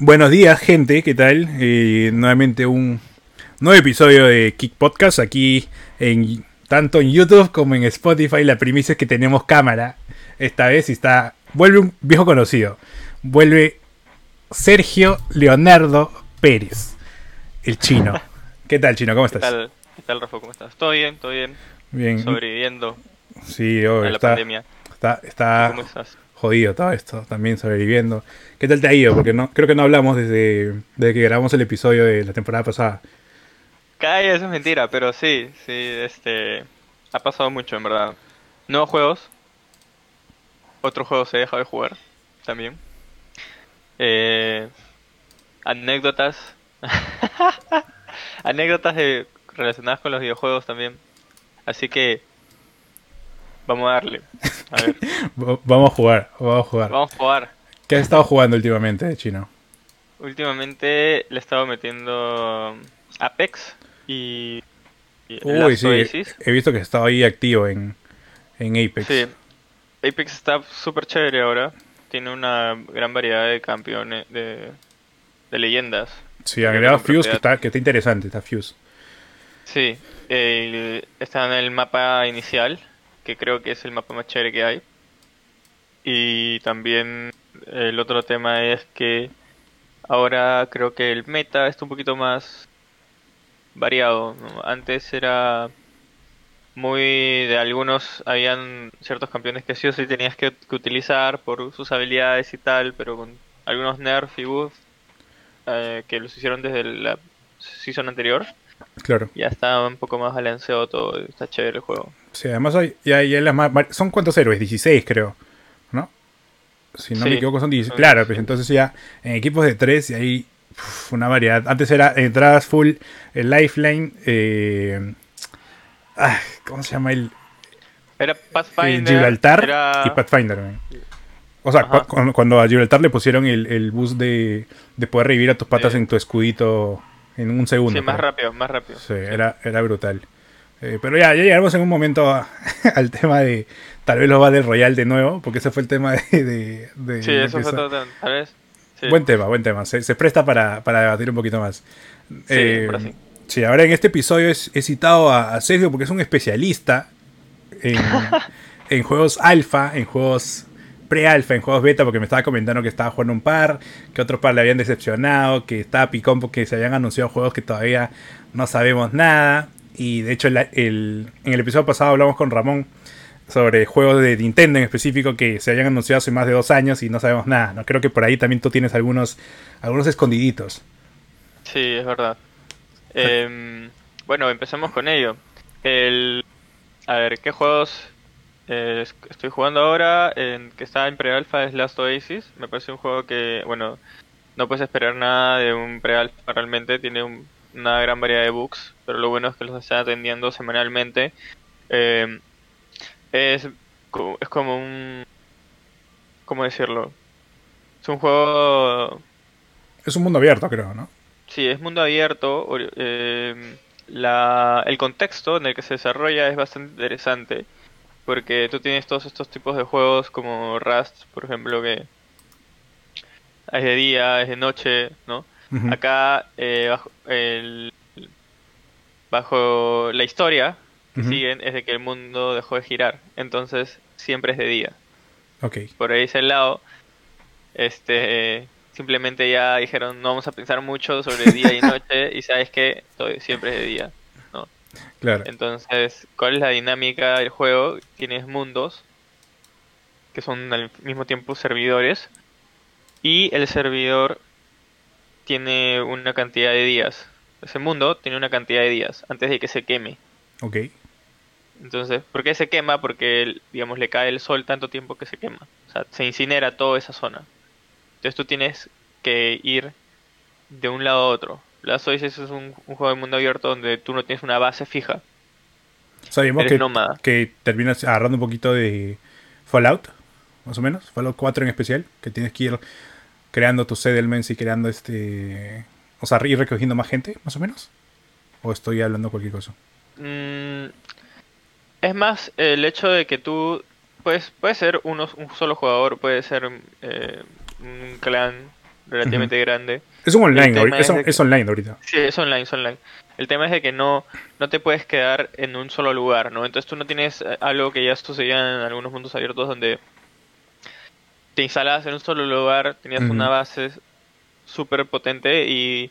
Buenos días, gente, ¿qué tal? Eh, nuevamente un nuevo episodio de Kick Podcast aquí en tanto en YouTube como en Spotify. La primicia es que tenemos cámara esta vez y está vuelve un viejo conocido. Vuelve Sergio Leonardo Pérez, el chino. ¿Qué tal, chino? ¿Cómo estás? ¿Qué tal, ¿Qué tal Rafa? ¿Cómo estás? ¿Todo bien? ¿Todo bien? Bien. Sobreviviendo Sí, oh, a la está, pandemia. está, está ¿Cómo estás? jodido todo esto, también sobreviviendo. ¿Qué tal te ha ido? Porque no, creo que no hablamos desde, desde que grabamos el episodio de la temporada pasada. Calla, eso es mentira, pero sí, sí, este... Ha pasado mucho, en verdad. Nuevos juegos. Otros juegos he dejado de jugar, también. Eh, anécdotas. anécdotas de- relacionadas con los videojuegos también. Así que... Vamos a darle. A ver, Vamos a jugar, vamos a jugar. vamos a jugar. ¿Qué has estado jugando últimamente, chino? Últimamente le he estado metiendo Apex y, y Uy, sí, Oasis. he visto que estaba ahí activo en, en Apex. Sí, Apex está súper chévere ahora. Tiene una gran variedad de campeones, de, de leyendas. Sí, agregado Con Fuse, que está, que está interesante, está Fuse. Sí, eh, está en el mapa inicial, que creo que es el mapa más chévere que hay. Y también el otro tema es que ahora creo que el meta está un poquito más variado. Antes era muy de algunos, habían ciertos campeones que sí o sí tenías que, utilizar por sus habilidades y tal, pero con algunos nerf y buff eh, que los hicieron desde la season anterior. Claro. Ya está un poco más balanceado todo, está chévere el juego. Sí, además hay, ya, ya las más, son cuántos héroes, 16 creo, ¿no? Si no Sí, me equivoco son 16. son Claro, 16. pues entonces ya en equipos de 3 y hay uf, una variedad. Antes era entradas full, el lifeline, eh, ah, ¿cómo se llama el? Era Eh, Pathfinder, Gibraltar era... y Pathfinder. man. O sea, cu- cuando, a Gibraltar le pusieron el, el boost de, de poder revivir a tus patas Sí. en tu escudito en un segundo. Sí, más rápido, más rápido. Sí, era, era brutal. Eh, pero ya, ya llegamos en un momento a- al tema de tal vez los Battle Royale de nuevo, porque ese fue el tema de... de- de- Sí, eso fue todo, tal vez. Sí, Buen tema, buen tema. Se, se presta para, para debatir un poquito más. Eh, ahora sí. sí, ahora en este episodio es- he citado a, a Sergio porque es un especialista en, en juegos alfa, en juegos pre-alfa, en juegos beta, porque me estaba comentando que estaba jugando un par, que otros par le habían decepcionado, que estaba picón porque se habían anunciado juegos que todavía no sabemos nada. Y de hecho, el- en el episodio pasado hablamos con Ramón sobre juegos de Nintendo en específico que se habían anunciado hace más de dos años y no sabemos nada. ¿no? Creo que por ahí también tú tienes algunos, algunos escondiditos. Sí, es verdad. Em, bueno, empecemos con ello. El, a ver, ¿qué juegos eh, es- estoy jugando ahora? En, que está en pre-alpha es Last Oasis. Me parece un juego que, bueno, no puedes esperar nada de un pre-alpha realmente. Tiene un- una gran variedad de bugs, pero lo bueno es que los están atendiendo semanalmente. Em, es, es como un... ¿Cómo decirlo? Es un juego Es un mundo abierto, creo, ¿no? Sí, es mundo abierto. eh, la, el contexto en el que se desarrolla es bastante interesante. Porque tú tienes todos estos tipos de juegos como Rust, por ejemplo, que es de día, es de noche, ¿no? Acá, eh, bajo, el- bajo la historia que siguen, es de que el mundo dejó de girar. Entonces, siempre es de día Ok. por ahí ese lado, este, simplemente ya dijeron no vamos a pensar mucho sobre día y noche y sabes que siempre es de día. Claro. Entonces, ¿cuál es la dinámica del juego? Tienes mundos que son al mismo tiempo servidores y el servidor tiene una cantidad de días. Ese mundo tiene una cantidad de días antes de que se queme. Ok. Entonces, ¿por qué se quema? Porque, digamos, le cae el sol tanto tiempo que se quema. O sea, se incinera toda esa zona. Entonces tú tienes que ir de un lado a otro. Last Oasis es un, un juego de mundo abierto donde tú no tienes una base fija. Sabíamos Eres que, nómada. que terminas agarrando un poquito de Fallout, más o menos. Fallout 4 en especial, que tienes que ir creando tus settlements y creando este... O sea, ir recogiendo más gente, más o menos. ¿O estoy hablando cualquier cosa? Mm, es más el hecho de que tú puedes, puede ser uno, un solo jugador, puede ser eh, un clan relativamente grande. Es un online, ahorita- es, es de es online ahorita. Sí, es online, es online. El tema es de que no, no te puedes quedar en un solo lugar, ¿no? Entonces tú no tienes eh, algo que ya sucedía en algunos mundos abiertos donde te instalabas en un solo lugar, tenías una base súper potente y,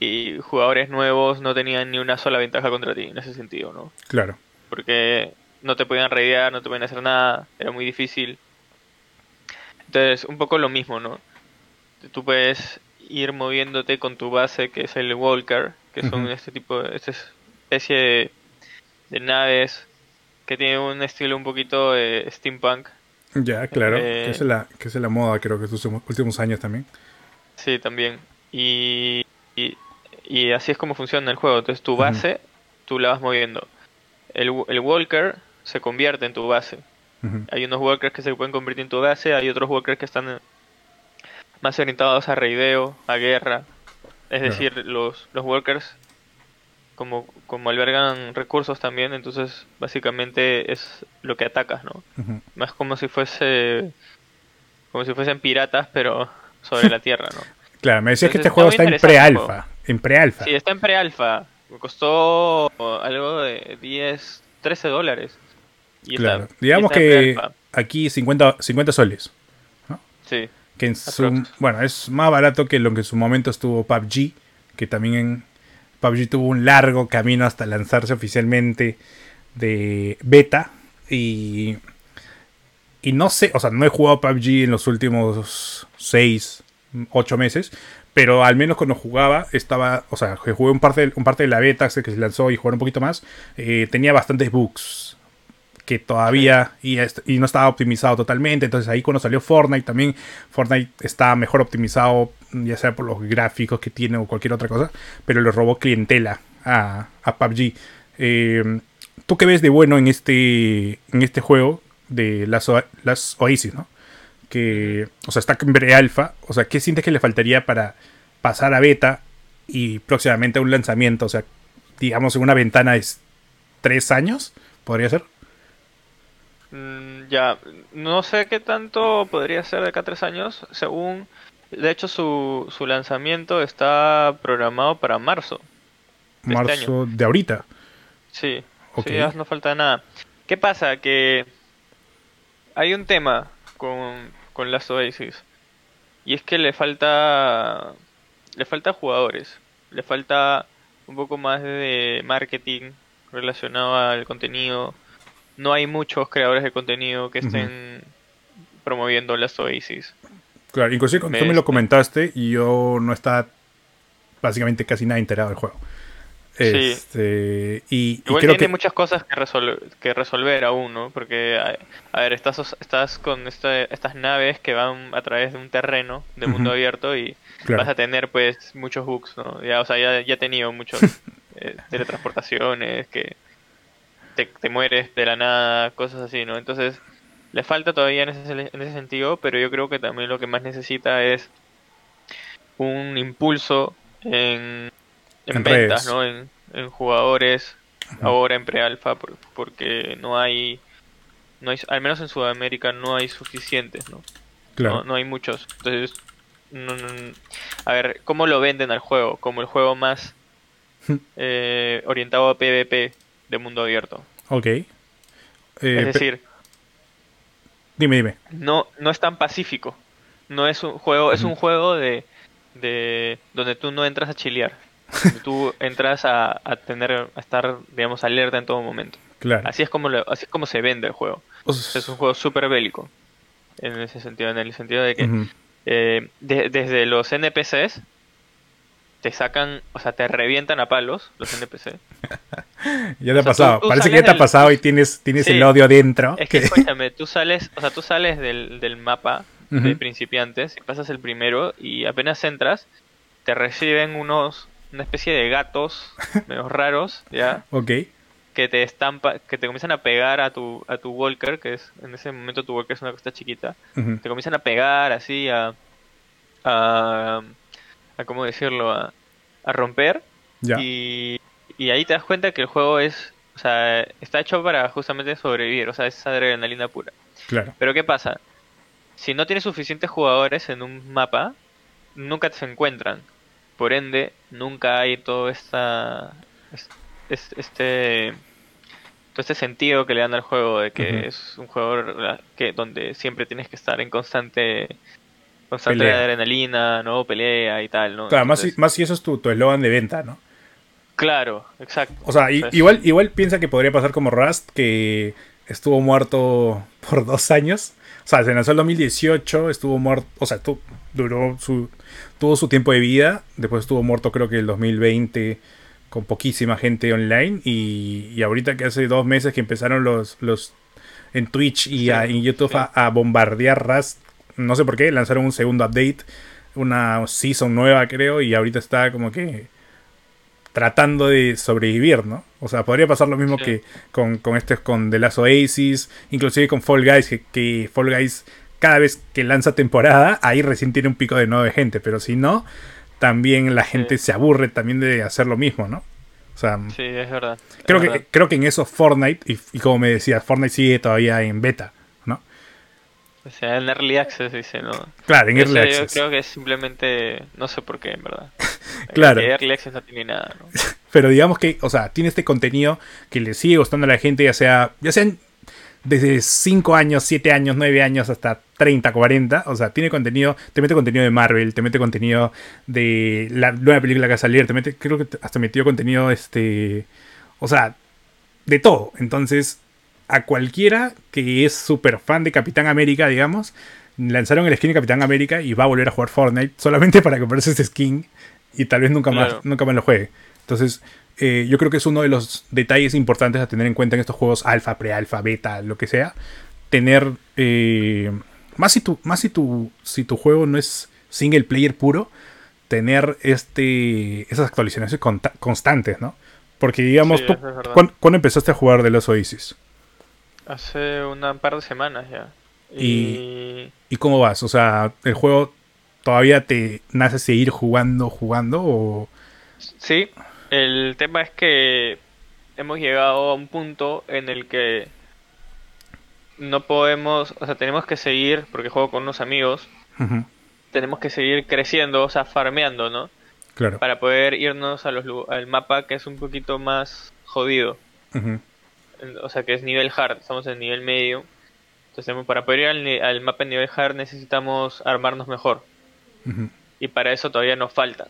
y jugadores nuevos no tenían ni una sola ventaja contra ti en ese sentido, ¿no? Claro. Porque no te podían raidear, no te podían hacer nada, era muy difícil. Entonces, un poco lo mismo, ¿no? Tú puedes ir moviéndote con tu base, que es el Walker, que son este tipo, esta especie de, de naves que tienen un estilo un poquito eh, steampunk. Ya, claro. Eh, que, es la, que es la moda, creo que estos últimos años también. Sí, también. Y, y, y así es como funciona el juego. Entonces, tu base, tú la vas moviendo. El, el Walker se convierte en tu base. Hay unos walkers que se pueden convertir en tu base, hay otros walkers que están eh, más orientados a raideo, a guerra. Es Claro. decir, los, los walkers como, como albergan recursos también, entonces básicamente es lo que atacas, ¿no? Más como si fuese como si fuesen piratas, pero sobre la tierra, ¿no? Claro, me decías que este juego está en pre-alfa. En pre-alfa. Sí, está en pre-alfa. Costó algo de 10, 13 dólares. Y Claro. Digamos está que aquí 50, 50 soles. Sí. Que en su, Aprox. bueno, es más barato que lo que en su momento estuvo PUBG, que también en PUBG tuvo un largo camino hasta lanzarse oficialmente de beta y y no sé, o sea, no he jugado PUBG en los últimos 6, 8 meses, pero al menos cuando jugaba estaba, o sea, jugué un parte, un parte de la beta que se lanzó y jugué un poquito más, eh, tenía bastantes bugs que todavía y, est- y no estaba optimizado totalmente. Entonces ahí cuando salió Fortnite también, Fortnite está mejor optimizado, ya sea por los gráficos que tiene o cualquier otra cosa, pero le robó clientela a, a PUBG. Eh, ¿Tú qué ves de bueno en este, en este juego de las, las Oasis, no? Que, o sea, está en pre-alfa. O sea, ¿qué sientes que le faltaría para pasar a beta y próximamente a un lanzamiento? O sea, digamos en una ventana de tres años, podría ser. Mm, ya, no sé qué tanto podría ser de acá a tres años, según, de hecho su, su lanzamiento está programado para marzo. de este Marzo de ahorita. Sí, Ok. sí, no falta nada. ¿Qué pasa? Que hay un tema con, con las Oasis y es que le falta le falta jugadores, le falta un poco más de marketing relacionado al contenido. No hay muchos creadores de contenido que estén promoviendo las Oasis. Claro, inclusive cuando tú Me- lo comentaste y yo no estaba básicamente casi nada enterado del juego. Sí. Este, y, y Igual creo tiene que muchas cosas que, resol- que resolver aún, ¿no? Porque, a, a ver, estás, estás con esta- estas naves que van a través de un terreno de mundo abierto y Claro. vas a tener, pues, muchos bugs, ¿no? Ya, o sea, ya, ya he tenido muchos eh, teletransportaciones, que te, te mueres de la nada, cosas así, ¿no? Entonces, le falta todavía en ese, en ese sentido, pero yo creo que también lo que más necesita es un impulso en, en, En ventas, redes. ¿no? En, en jugadores, ahora en pre-alfa, por- porque no hay, no hay, al menos en Sudamérica no hay suficientes, ¿no? claro. No, no hay muchos. Entonces, no- no- a ver, ¿cómo lo venden al juego? Como el juego más eh, orientado a PvP de mundo abierto. Ok. Eh, es decir, dime, dime. no, no es tan pacífico. No es un juego, es un juego de, de donde tú no entras a chilear. Donde tú entras a, a tener, a estar, digamos, alerta en todo momento. Claro. Así es como lo- así es como se vende el juego. Es un juego súper bélico. En ese sentido, en el sentido de que eh, de- desde los NPCs te sacan, o sea, te revientan a palos los NPC. Ya te ha tú- pasado. tú Parece que ya te ha pasado y tienes, tienes Sí. el odio adentro. Es que que- escúchame, tú sales, o sea, tú sales del, del mapa de principiantes y pasas el primero y apenas entras, te reciben unos una especie de gatos medio raros, ya, ok. que te estampa, que te comienzan a pegar a tu a tu walker, que es en ese momento tu walker es una cosa chiquita, te comienzan a pegar así a a, a cómo decirlo, a, a romper Ya. y, Y ahí te das cuenta que el juego es, o sea, está hecho para justamente sobrevivir, o sea, es adrenalina pura. Claro. Pero ¿qué pasa? Si no tienes suficientes jugadores en un mapa, nunca se encuentran. Por ende, nunca hay todo esta es- es- este todo este sentido que le dan al juego de que es un juego que donde siempre tienes que estar en constante constante Pelea. adrenalina, no pelea y tal, ¿no? Claro, más si, más si eso es tu tu eslogan de venta, ¿no? claro, exacto. O sea, Entonces, igual, igual piensa que podría pasar como Rust, que estuvo muerto por dos años. O sea, se lanzó en 2018, estuvo muerto, o sea, tu- duró su, tuvo su tiempo de vida, después estuvo muerto creo que el 2020 con poquísima gente online y, y ahorita que hace dos meses que empezaron los, los en Twitch y Sí, a- en YouTube sí. a, a bombardear Rust, no sé por qué, lanzaron un segundo update, una season nueva creo y ahorita está como que tratando de sobrevivir, ¿no? O sea, podría pasar lo mismo Sí. que con, con este, con The Last Oasis, inclusive con Fall Guys, que, que Fall Guys cada vez que lanza temporada, ahí recién tiene un pico de nueva gente, pero si no, también la gente se aburre también de hacer lo mismo, ¿no? O sea, Sí, es verdad. es creo, verdad. que, creo que en eso Fortnite, y, y como me decías, Fortnite sigue todavía en beta. O sea, en Early Access dice, ¿no? Claro, en Early yo Access. creo que es simplemente, no sé por qué, en verdad. Claro. Que Early Access no tiene nada, ¿no? Pero digamos que, o sea, tiene este contenido que le sigue gustando a la gente, ya sea, ya sean desde 5 años, 7 años, 9 años hasta 30, 40. O sea, tiene contenido, te mete contenido de Marvel, te mete contenido de la nueva película que va a salir, te mete, creo que hasta metió contenido, este, o sea, de todo. Entonces, a cualquiera que es súper fan de Capitán América, digamos, lanzaron el skin de Capitán América y va a volver a jugar Fortnite solamente para comprarse ese skin y tal vez nunca más, Claro. nunca más lo juegue. Entonces, eh, yo creo que es uno de los detalles importantes a tener en cuenta en estos juegos alfa, pre-alfa, beta, lo que sea. Tener. eh, más si tu, más si tu, si tu juego no es single player puro, tener este esas actualizaciones constantes, ¿no? Porque digamos, Sí, tú, eso es verdad. ¿cuán- ¿cuándo empezaste a jugar de los Oasis? Hace una par de semanas ya. Y- Y... ¿Y cómo vas? O sea, ¿el juego todavía te nace seguir jugando, jugando? O... Sí, el tema es que hemos llegado a un punto en el que no podemos, o sea, tenemos que seguir, porque juego con unos amigos, tenemos que seguir creciendo, o sea, farmeando, ¿no? claro. Para poder irnos a los, al mapa que es un poquito más jodido. O sea, que es nivel hard, estamos en nivel medio. Entonces, para poder ir al, mapa en nivel hard necesitamos armarnos mejor. Y para eso todavía nos falta.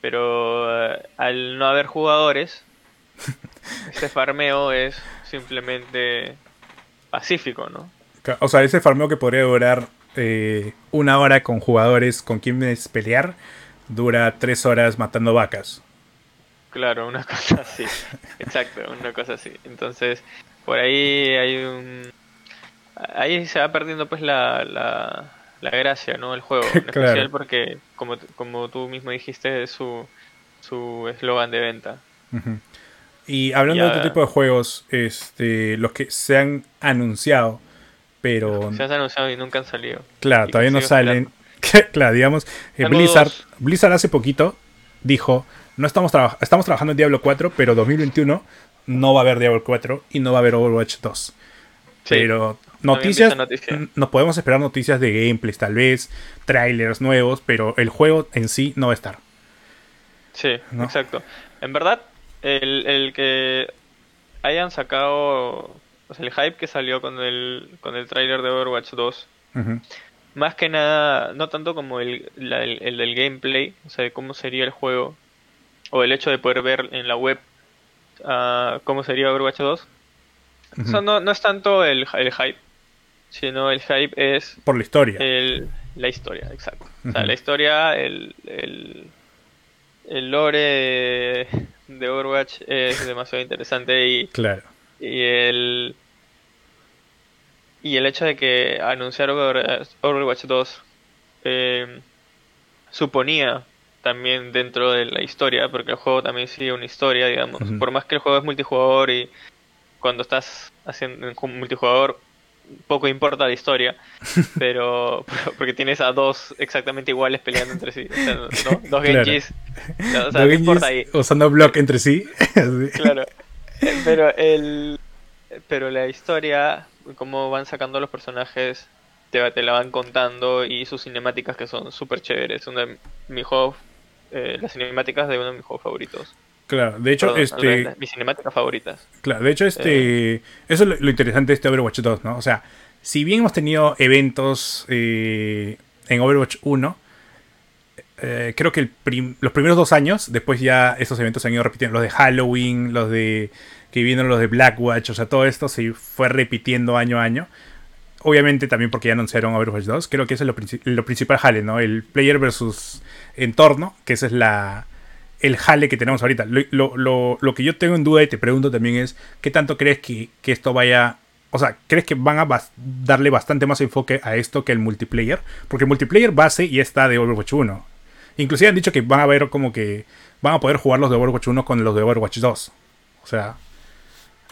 Pero eh, al no haber jugadores, este farmeo es simplemente pacífico, ¿no? O sea, ese farmeo que podría durar eh, una hora con jugadores con quienes pelear, dura tres horas matando vacas. Claro, una cosa así. Exacto, una cosa así. Entonces, por ahí hay un... Ahí se va perdiendo pues la, la, la gracia, ¿no? El juego. En Claro. especial porque, como, como tú mismo dijiste, es su su eslogan de venta. Y hablando de otro tipo de juegos, este, los que se han anunciado, pero Se han anunciado y nunca han salido. claro, y todavía no salen. claro, digamos, eh, Blizzard, dos. Blizzard hace poquito dijo, no estamos, traba- estamos trabajando en Diablo 4, pero 2021 no va a haber Diablo 4 y no va a haber Overwatch 2. Sí, Pero noticias, noticia. nos podemos esperar noticias de gameplays tal vez, trailers nuevos, pero el juego en sí no va a estar. Sí, ¿no? exacto. En verdad, el, el que hayan sacado, o sea, el hype que salió con el, con el tráiler de Overwatch 2, Ujú, más que nada, no tanto como el, la- el, el del gameplay, o sea, de cómo sería el juego, o el hecho de poder ver en la web ah, cómo sería Overwatch 2. O sea, ujú. no, no es tanto el, el hype, sino el hype es Por la historia. el, la historia, exacto. O sea, la historia, el, el, el lore de, de Overwatch es demasiado interesante y, Claro. y el y el hecho de que anunciar Over- Overwatch 2 eh, suponía también dentro de la historia, porque el juego también sigue una historia, digamos. Por más que el juego es multijugador y cuando estás haciendo un multijugador poco importa la historia, pero porque tienes a dos exactamente iguales peleando entre sí, Dos Genjis, o sea, no importa ahí. Usando block entre sí. claro. Pero el pero la historia, cómo van sacando los personajes, te, te la van contando y sus cinemáticas que son súper chéveres. Una de mis juegos, eh, las cinemáticas de uno de mis juegos favoritos. Claro, de hecho, este. Mis cinemáticas favoritas. Claro, de hecho, este. Eh. Eso es lo, interesante de este Overwatch 2, ¿no? O sea, si bien hemos tenido eventos eh, en Overwatch 1, eh, creo que los primeros dos años, después ya esos eventos se han ido repitiendo. Los de Halloween, los de. que vino los de Blackwatch, o sea, todo esto se fue repitiendo año a año. Obviamente también porque ya anunciaron Overwatch 2. Creo que ese es lo, principal jale, ¿no? El player versus entorno, que ese es la, el jale que tenemos ahorita. Lo, que yo tengo en duda y te pregunto también es, ¿qué tanto crees que, esto vaya... O sea, ¿crees que van a darle bastante más enfoque a esto que el multiplayer? Porque el multiplayer base ya está de Overwatch 1. Inclusive han dicho que van a ver como que van a poder jugar los de Overwatch 1 con los de Overwatch 2. O sea,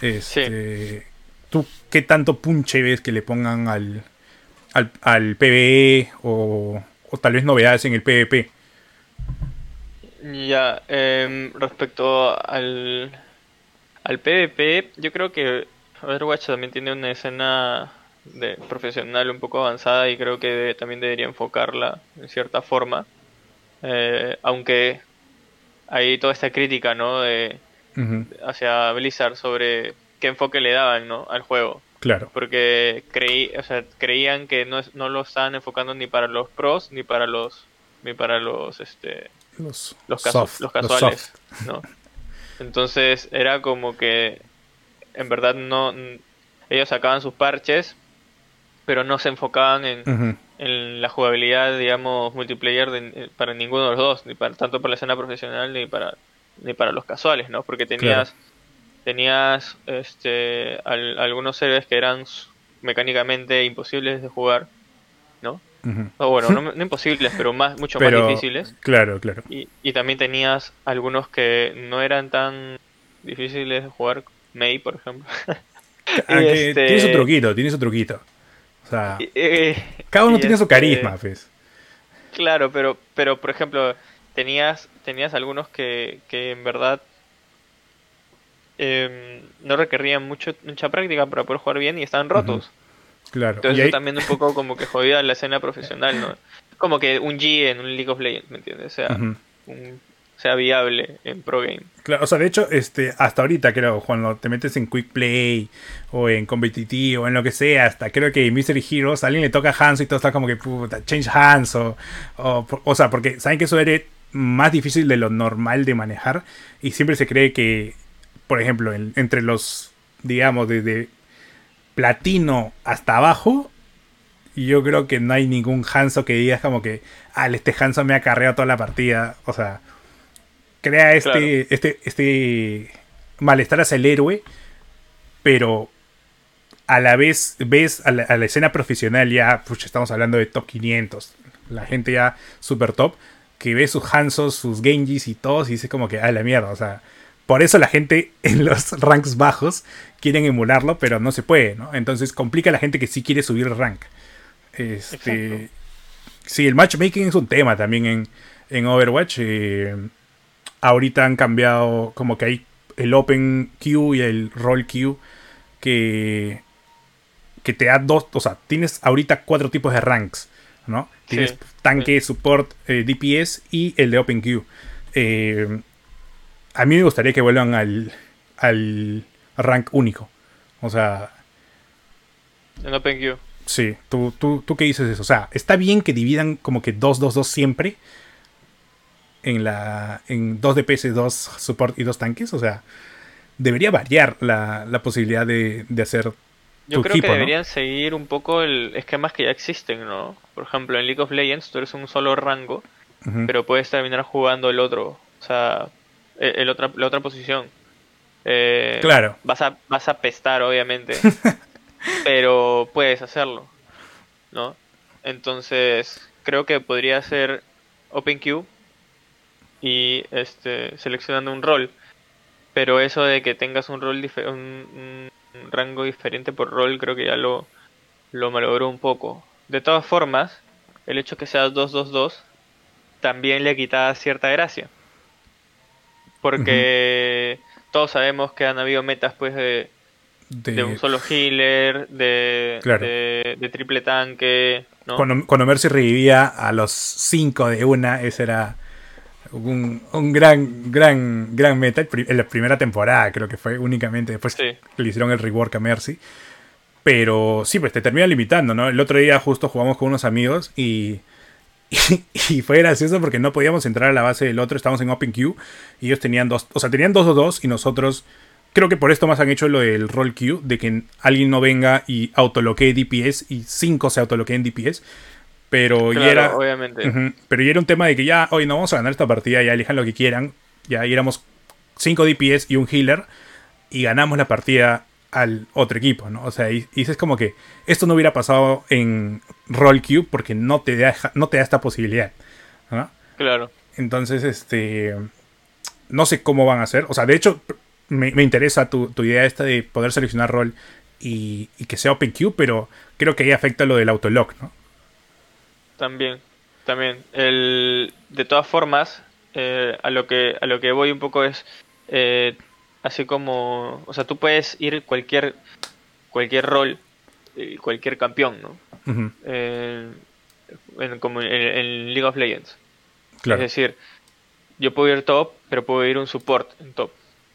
este, ¿tú qué tanto punche ves que le pongan al, al, PvE o, o tal vez novedades en el PvP? Ya, em, respecto al, al PvP, yo creo que Overwatch también tiene una escena de profesional un poco avanzada y creo que también debería enfocarla en cierta forma. Eh, aunque hay toda esta crítica, ¿no? De, Hacia Blizzard sobre qué enfoque le daban, ¿no? Al juego. Claro. Porque creí, o sea, creían que no, no lo estaban enfocando ni para los pros ni para los ni para los este los, los, casuales, ¿no? Entonces era como que en verdad no ellos sacaban sus parches, pero no se enfocaban en, en la jugabilidad, digamos, multiplayer eh, para ninguno de los dos, ni para tanto para la escena profesional ni para ni para los casuales, ¿no? Porque tenías tenías este algunos héroes que eran mecánicamente imposibles de jugar, ¿no? Bueno, no, imposibles, pero más mucho más difíciles. Claro, claro. Y, y, también tenías algunos que no eran tan difíciles de jugar, May, por ejemplo. Este tiene su truquito, tiene su truquito. O sea, eh, cada uno tiene su este carisma, pues. Claro, pero, pero por ejemplo, tenías, tenías algunos que, que en verdad em, no requerían mucho, mucha práctica para poder jugar bien y estaban rotos. Claro. Entonces también un poco como que jodida la escena profesional, ¿no? Como que un G en un League of Legends, ¿me entiendes? O sea, sea viable en pro game. Claro, o sea, de hecho, este, hasta ahorita creo, cuando te metes en quick play o en competitivo, en lo que sea, hasta creo que en Mystery Heroes a alguien le toca Hands y todo está como que puta, change hands o, o, sea, porque saben que eso es más difícil de lo normal de manejar y siempre se cree que, por ejemplo, entre los, digamos, desde platino hasta abajo, yo creo que no hay ningún Hanso que digas como que, ah, este Hanso me ha carreado toda la partida. O sea, crea este, este, este malestar hacia el héroe, pero a la vez ves a la, escena profesional ya, pucha, estamos hablando de top 500, la gente ya super top, que ve sus Hansos, sus Genjis y todos y dice como que, ah, la mierda, o sea, por eso la gente en los ranks bajos quieren emularlo, pero no se puede, ¿no? Entonces complica a la gente que sí quiere subir el rank. Este, sí, el matchmaking es un tema también en, Overwatch. Eh, ahorita han cambiado como que hay el Open Queue y el Roll Queue que, que te da dos, o sea, tienes ahorita cuatro tipos de ranks, ¿no? Tienes tanque, support, eh, DPS y el de Open Queue. Eh, a mí me gustaría que vuelvan al, al rank único. O sea. En OpenQ. Sí, ¿tú, tú, tú qué dices eso? O sea, está bien que dividan como que 2-2-2 siempre. En la. En 2 DPS, 2 support y 2 tanques. O sea, debería variar la, la posibilidad de, de hacer. Yo creo que deberían seguir un poco el esquemas que ya existen, ¿no? Por ejemplo, en League of Legends tú eres un solo rango, pero puedes terminar jugando el otro. O sea, eh, el otra, la otra posición. Eh, claro. Vas a, vas a pestar, obviamente. pero puedes hacerlo. ¿No? Entonces, creo que podría ser OpenQ y este seleccionando un rol. Pero eso de que tengas un rol un, un rango diferente por rol, creo que ya lo lo malogró un poco. De todas formas, el hecho que sea 2-2-2 también le quita cierta gracia. Porque todos sabemos que han habido metas pues de, de, un solo healer, de, de, triple tanque. ¿no? Cuando, cuando, Mercy revivía a los 5 de una, ese era un, un, gran, gran, gran meta en la primera temporada, creo que fue únicamente. Después le hicieron el rework a Mercy. Pero sí, pues te termina limitando, ¿no? El otro día justo jugamos con unos amigos y, y, fue gracioso porque no podíamos entrar a la base del otro, estábamos en OpenQ y ellos tenían dos, o sea, tenían dos o dos y nosotros, creo que por esto más han hecho lo del roll queue, de que alguien no venga y autoloquee DPS y cinco se autoloqueen DPS. Pero ya era. Obviamente. pero ya era un tema de que ya, hoy no vamos a ganar esta partida, ya elijan lo que quieran. Ya éramos 5 DPS y un healer. Y ganamos la partida al otro equipo, ¿no? O sea, y, dices como que esto no hubiera pasado en Roll Cube porque no te da, no te da esta posibilidad. Claro. Entonces, este. No sé cómo van a hacer. O sea, de hecho, me, interesa tu, idea esta de poder seleccionar rol y, y que sea OpenQ, pero creo que ahí afecta lo del autolock, ¿no? También, también. El, de todas formas, eh, a, lo que, a lo que voy un poco es, eh, así como, o sea, tú puedes ir cualquier, cualquier rol, eh, cualquier campeón, ¿no? como en, League of Legends. Es decir, yo puedo ir top, pero puedo ir un support en top.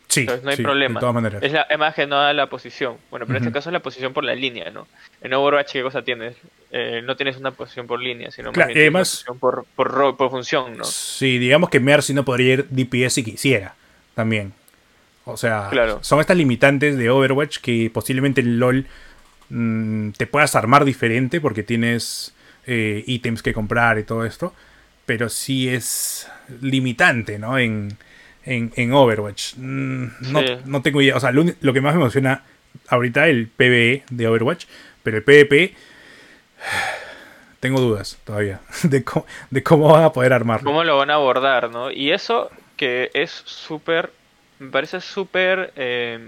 Sí, no hay problema. De todas maneras. Es, la, más que nada la posición. Bueno, pero en este caso es la posición por la línea, ¿no? En Overwatch, ¿qué cosa tienes? Eh, no tienes una posición por línea, sino claro, más una posición por, por, por, función, ¿no? Sí, digamos que Mercy no podría ir DPS si quisiera, también. O sea, son estas limitantes de Overwatch que posiblemente en LOL mm, te puedas armar diferente porque tienes eh, ítems que comprar y todo esto. Pero sí es limitante, ¿no? En, en, Overwatch. Mm, no, tengo idea. O sea, lo, que más me emociona ahorita el PvE de Overwatch. Pero el PvP. Tengo dudas todavía de cómo, de cómo van a poder armarlo. Cómo lo van a abordar, ¿no? Y eso que es súper. Me parece súper. Eh,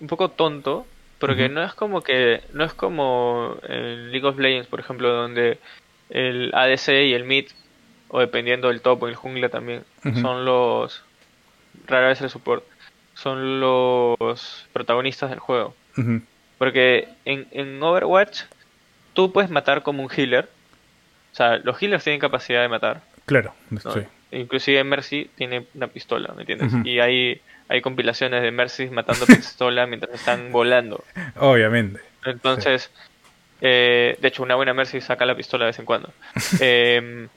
un poco tonto. Porque no es como que. No es como en League of Legends, por ejemplo, donde el ADC y el mid o dependiendo del top o el jungla también, son los, rara vez el support, son los protagonistas del juego. Porque en, en Overwatch tú puedes matar como un healer, o sea, los healers tienen capacidad de matar. Claro, Inclusive Mercy tiene una pistola, ¿me entiendes? Y hay, hay compilaciones de Mercy matando pistola mientras están volando. Obviamente. Entonces, eh, de hecho, una buena Mercy saca la pistola de vez en cuando. eh,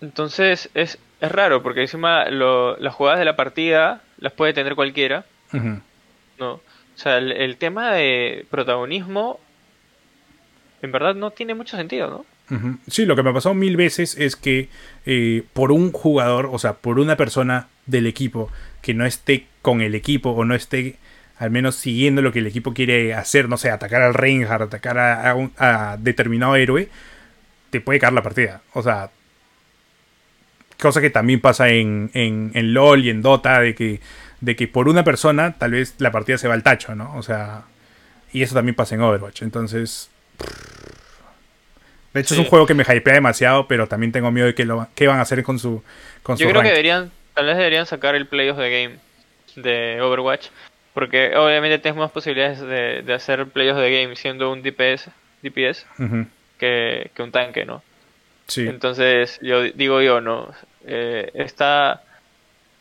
entonces es, es raro, porque encima lo, las jugadas de la partida las puede tener cualquiera. ¿no? O sea, el, tema de protagonismo en verdad no tiene mucho sentido, ¿no? Sí, lo que me ha pasado mil veces es que eh, por un jugador, o sea, por una persona del equipo que no esté con el equipo o no esté al menos siguiendo lo que el equipo quiere hacer, no sé, atacar al Reinhardt, atacar a, un, a determinado héroe, te puede caer la partida. O sea, cosa que también pasa en, en, en, LOL y en Dota, de que, de que por una persona tal vez la partida se va al tacho, ¿no? O sea, y eso también pasa en Overwatch. Entonces, de hecho es un juego que me hypea demasiado, pero también tengo miedo de que lo, qué van a hacer con su con Yo creo que deberían, tal vez deberían sacar el Play of the Game de Overwatch, porque obviamente tienes más posibilidades de, de hacer Play of the Game siendo un DPS, DPS que, que un tanque, ¿no? Sí. Entonces, yo digo yo, ¿no? eh, esta,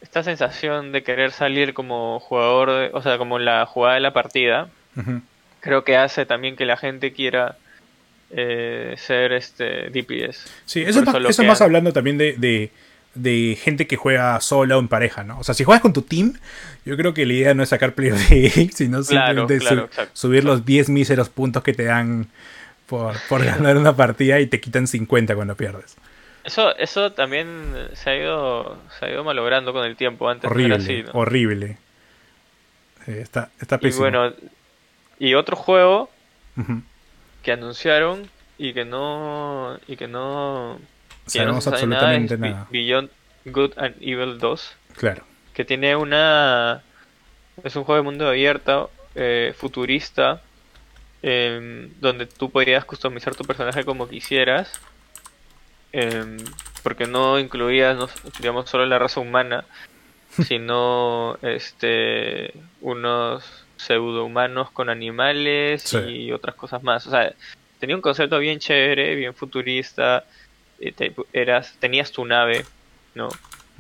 esta sensación de querer salir como jugador, o sea, como la jugada de la partida, creo que hace también que la gente quiera eh, ser este DPS. Sí, eso, eso más hablando también de, de, gente que juega sola o en pareja, ¿no? O sea, si juegas con tu team, yo creo que la idea no es sacar player de sino simplemente subir los 10 míseros puntos que te dan por, por ganar una partida y te quitan 50 cuando pierdes. Eso, eso también se ha ido, se ha ido malogrando con el tiempo. Antes horrible, así, horrible. está, está pésimo. Y bueno, y otro juego que anunciaron y que no y que no sabemos absolutamente nada, Beyond Good and Evil 2. Claro. Que tiene una es un juego de mundo abierto eh, futurista em, donde tú podías customizar tu personaje como quisieras. em, porque no incluías, no, digamos, solo la raza humana, sino este unos pseudo-humanos con animales Sí. y otras cosas más. O sea, tenía un concepto bien chévere, bien futurista. te- eras, tenías tu nave, ¿no?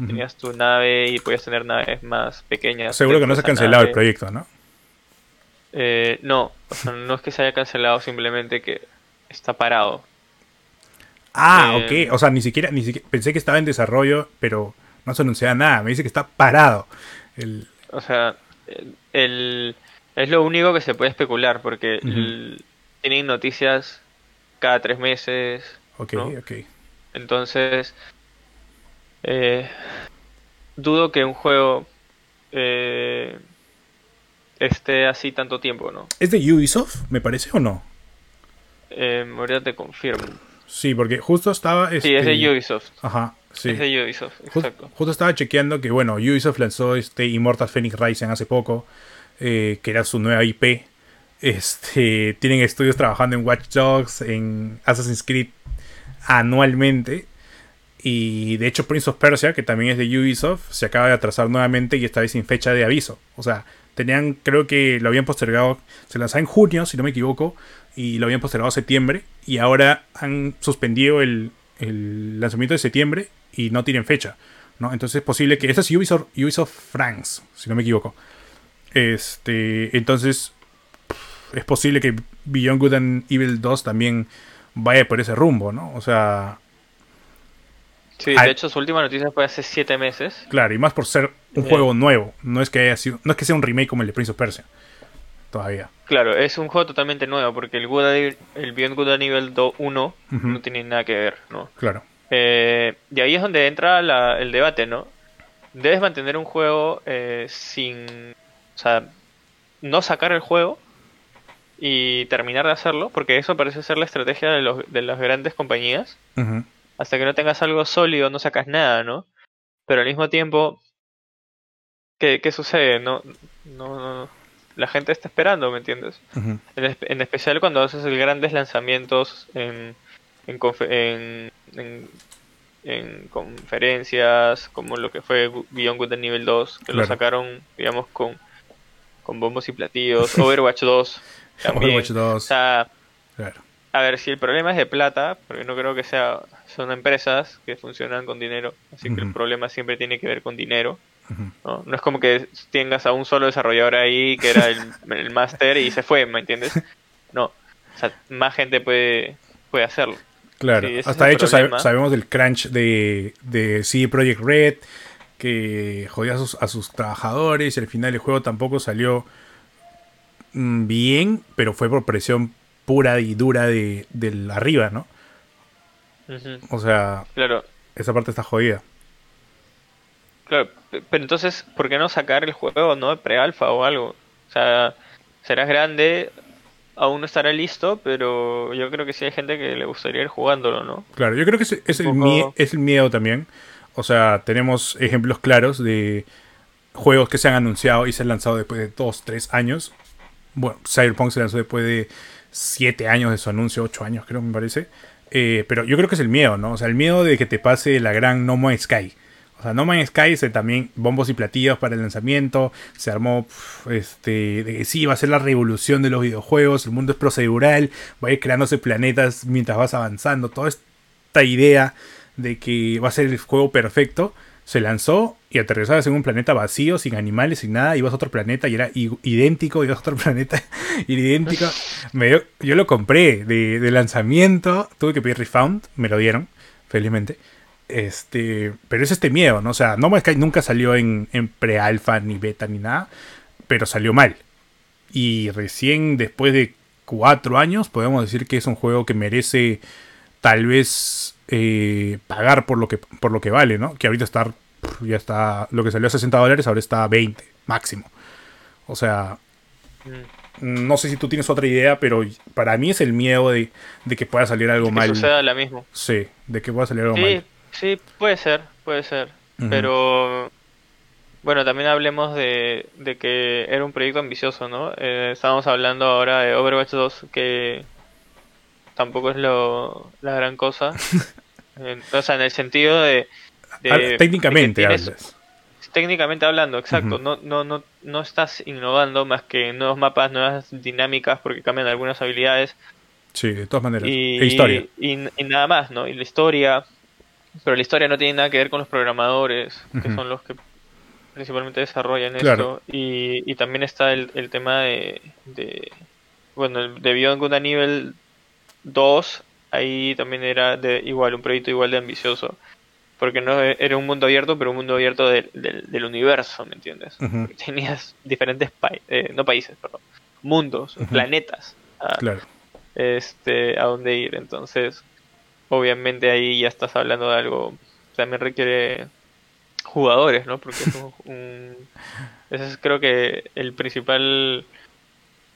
Tenías tu nave y podías tener naves más pequeñas. Seguro que no se ha cancelado el proyecto, ¿no? Eh, no, o sea, no es que se haya cancelado, simplemente que está parado. Ah, Eh, ok. O sea, ni siquiera, ni siquiera pensé que estaba en desarrollo, pero no se anunciaba nada. Me dice que está parado. El, O sea, el, el- es lo único que se puede especular, porque tienen noticias cada tres meses. ok, ¿no? ok. Entonces, eh, dudo que un juego eh, esté así tanto tiempo, ¿no? ¿Es de Ubisoft, me parece, o no? Eh, ahorita te confirmo. Sí, porque justo estaba. Sí, es de este, Ubisoft. Ajá, sí. Es de Ubisoft, exacto. justo estaba chequeando que, bueno, Ubisoft lanzó este Immortal Phoenix Rising hace poco, eh, que era su nueva IP. Este, tienen estudios trabajando en Watch Dogs, en Assassin's Creed anualmente. Y de hecho Prince of Persia, que también es de Ubisoft, se acaba de atrasar nuevamente y esta vez sin fecha de aviso. O sea, tenían, creo que lo habían postergado, se lanzaba en junio, si no me equivoco, y lo habían postergado a septiembre. Y ahora han suspendido el, lanzamiento de septiembre y no tienen fecha. ¿no? Entonces es posible que. Esta es Ubisoft, Ubisoft France, si no me equivoco. Este. Entonces. Es posible que Beyond Good and Evil 2 también vaya por ese rumbo, ¿no? O sea. Sí, de hecho su última noticia fue hace siete meses. Claro, y más por ser un Eh. juego nuevo. No es que haya sido, no es que sea un remake como el de Prince of Persia. Todavía. Claro, es un juego totalmente nuevo porque el, Good and el Beyond Good and Evil 2 1 Ujú. no tiene nada que ver, ¿no? Claro. Eh, y ahí es donde entra la- el debate, ¿no? Debes mantener un juego eh, sin... O sea, no sacar el juego y terminar de hacerlo, porque eso parece ser la estrategia de, los, de las grandes compañías. Hasta que no tengas algo sólido, no sacas nada, ¿no? Pero al mismo tiempo, ¿qué, qué sucede? No, no, no- la gente está esperando, ¿me entiendes? En, en especial cuando haces grandes lanzamientos en, en, en, en- en conferencias, como lo que fue Beyond Good Nivel 2, que Claro. lo sacaron, digamos, con, con bombos y platillos. Overwatch 2 también. Overwatch 2. O sea, Claro. a ver, si el problema es de plata, porque no creo que sea, son empresas que funcionan con dinero, así que el problema siempre tiene que ver con dinero. ¿no? No es como que tengas a un solo desarrollador ahí que era el, el máster y se fue, ¿me entiendes? No, o sea, más gente puede, puede hacerlo. Claro, Sí, hasta de hecho sabe- sabemos del crunch de, de CD Projekt Red, que jodía a sus, a sus trabajadores y al final el juego tampoco salió mm, bien, pero fue por presión pura y dura de, del arriba, ¿no? O sea, Claro, esa parte está jodida. claro, pe- pero entonces, ¿por qué no sacar el juego, no? Pre-alfa o algo. O sea, serás grande, aún no estará listo, pero yo creo que sí hay gente que le gustaría ir jugándolo, ¿no? Claro, yo creo que es, es el, Un mie- poco- es el miedo también. O sea, tenemos ejemplos claros de juegos que se han anunciado y se han lanzado después de 2, 3 años. Bueno, Cyberpunk se lanzó después de 7 años de su anuncio, 8 años creo, me parece. Eh, pero yo creo que es el miedo, ¿no? O sea, el miedo de que te pase la gran No Man's Sky. O sea, No Man's Sky se también bombos y platillos para el lanzamiento. Se armó, este, de que sí, va a ser la revolución de los videojuegos. El mundo es procedural. Va a ir creándose planetas mientras vas avanzando. Toda esta idea de que va a ser el juego perfecto. Se lanzó y aterrizabas en un planeta vacío, sin animales, sin nada. Ibas a otro planeta y era idéntico. Ibas a otro planeta idéntico. Me yo lo compré de, de lanzamiento. Tuve que pedir refund. Me lo dieron, felizmente. Este, pero es este miedo, ¿no? O sea, No Man's Sky nunca salió en, en pre-alfa, ni beta, ni nada. Pero salió mal. Y recién después de cuatro años, podemos decir que es un juego que merece tal vez eh, pagar por lo que por lo que vale, ¿no? Que ahorita está ya está lo que salió a 60 dólares, ahora está a 20 máximo. O sea, Mm. no sé si tú tienes otra idea, pero para mí es el miedo de, de que pueda salir algo Que mal. suceda lo mismo. Sí, de que pueda salir algo Sí, mal. sí, puede ser, puede ser. Pero Bueno, también hablemos de, de que era un proyecto ambicioso, ¿no? Eh, estábamos hablando ahora de Overwatch 2, que tampoco es lo, la gran cosa. En- o sea, en el sentido de... de- Ah, de Técnicamente tienes- hablas. técnicamente hablando, exacto. No, no, no, no estás innovando más que nuevos mapas, nuevas dinámicas, porque cambian algunas habilidades. Sí, de todas maneras. Y, E historia. y, y nada más, ¿no? Y la historia. Pero la historia no tiene nada que ver con los programadores, que son los que principalmente desarrollan Claro. esto. Y, y también está el, el tema de, de. Bueno, el de Beyond Good Evil 2, ahí también era de igual, un proyecto igual de ambicioso. Porque no era un mundo abierto, pero un mundo abierto del, del, del universo, ¿me entiendes? Tenías diferentes países, no países, perdón, mundos, planetas. a- Claro. este, a dónde ir. Entonces, obviamente ahí ya estás hablando de algo, también requiere jugadores, ¿no? Porque es un, un- ese es creo que el principal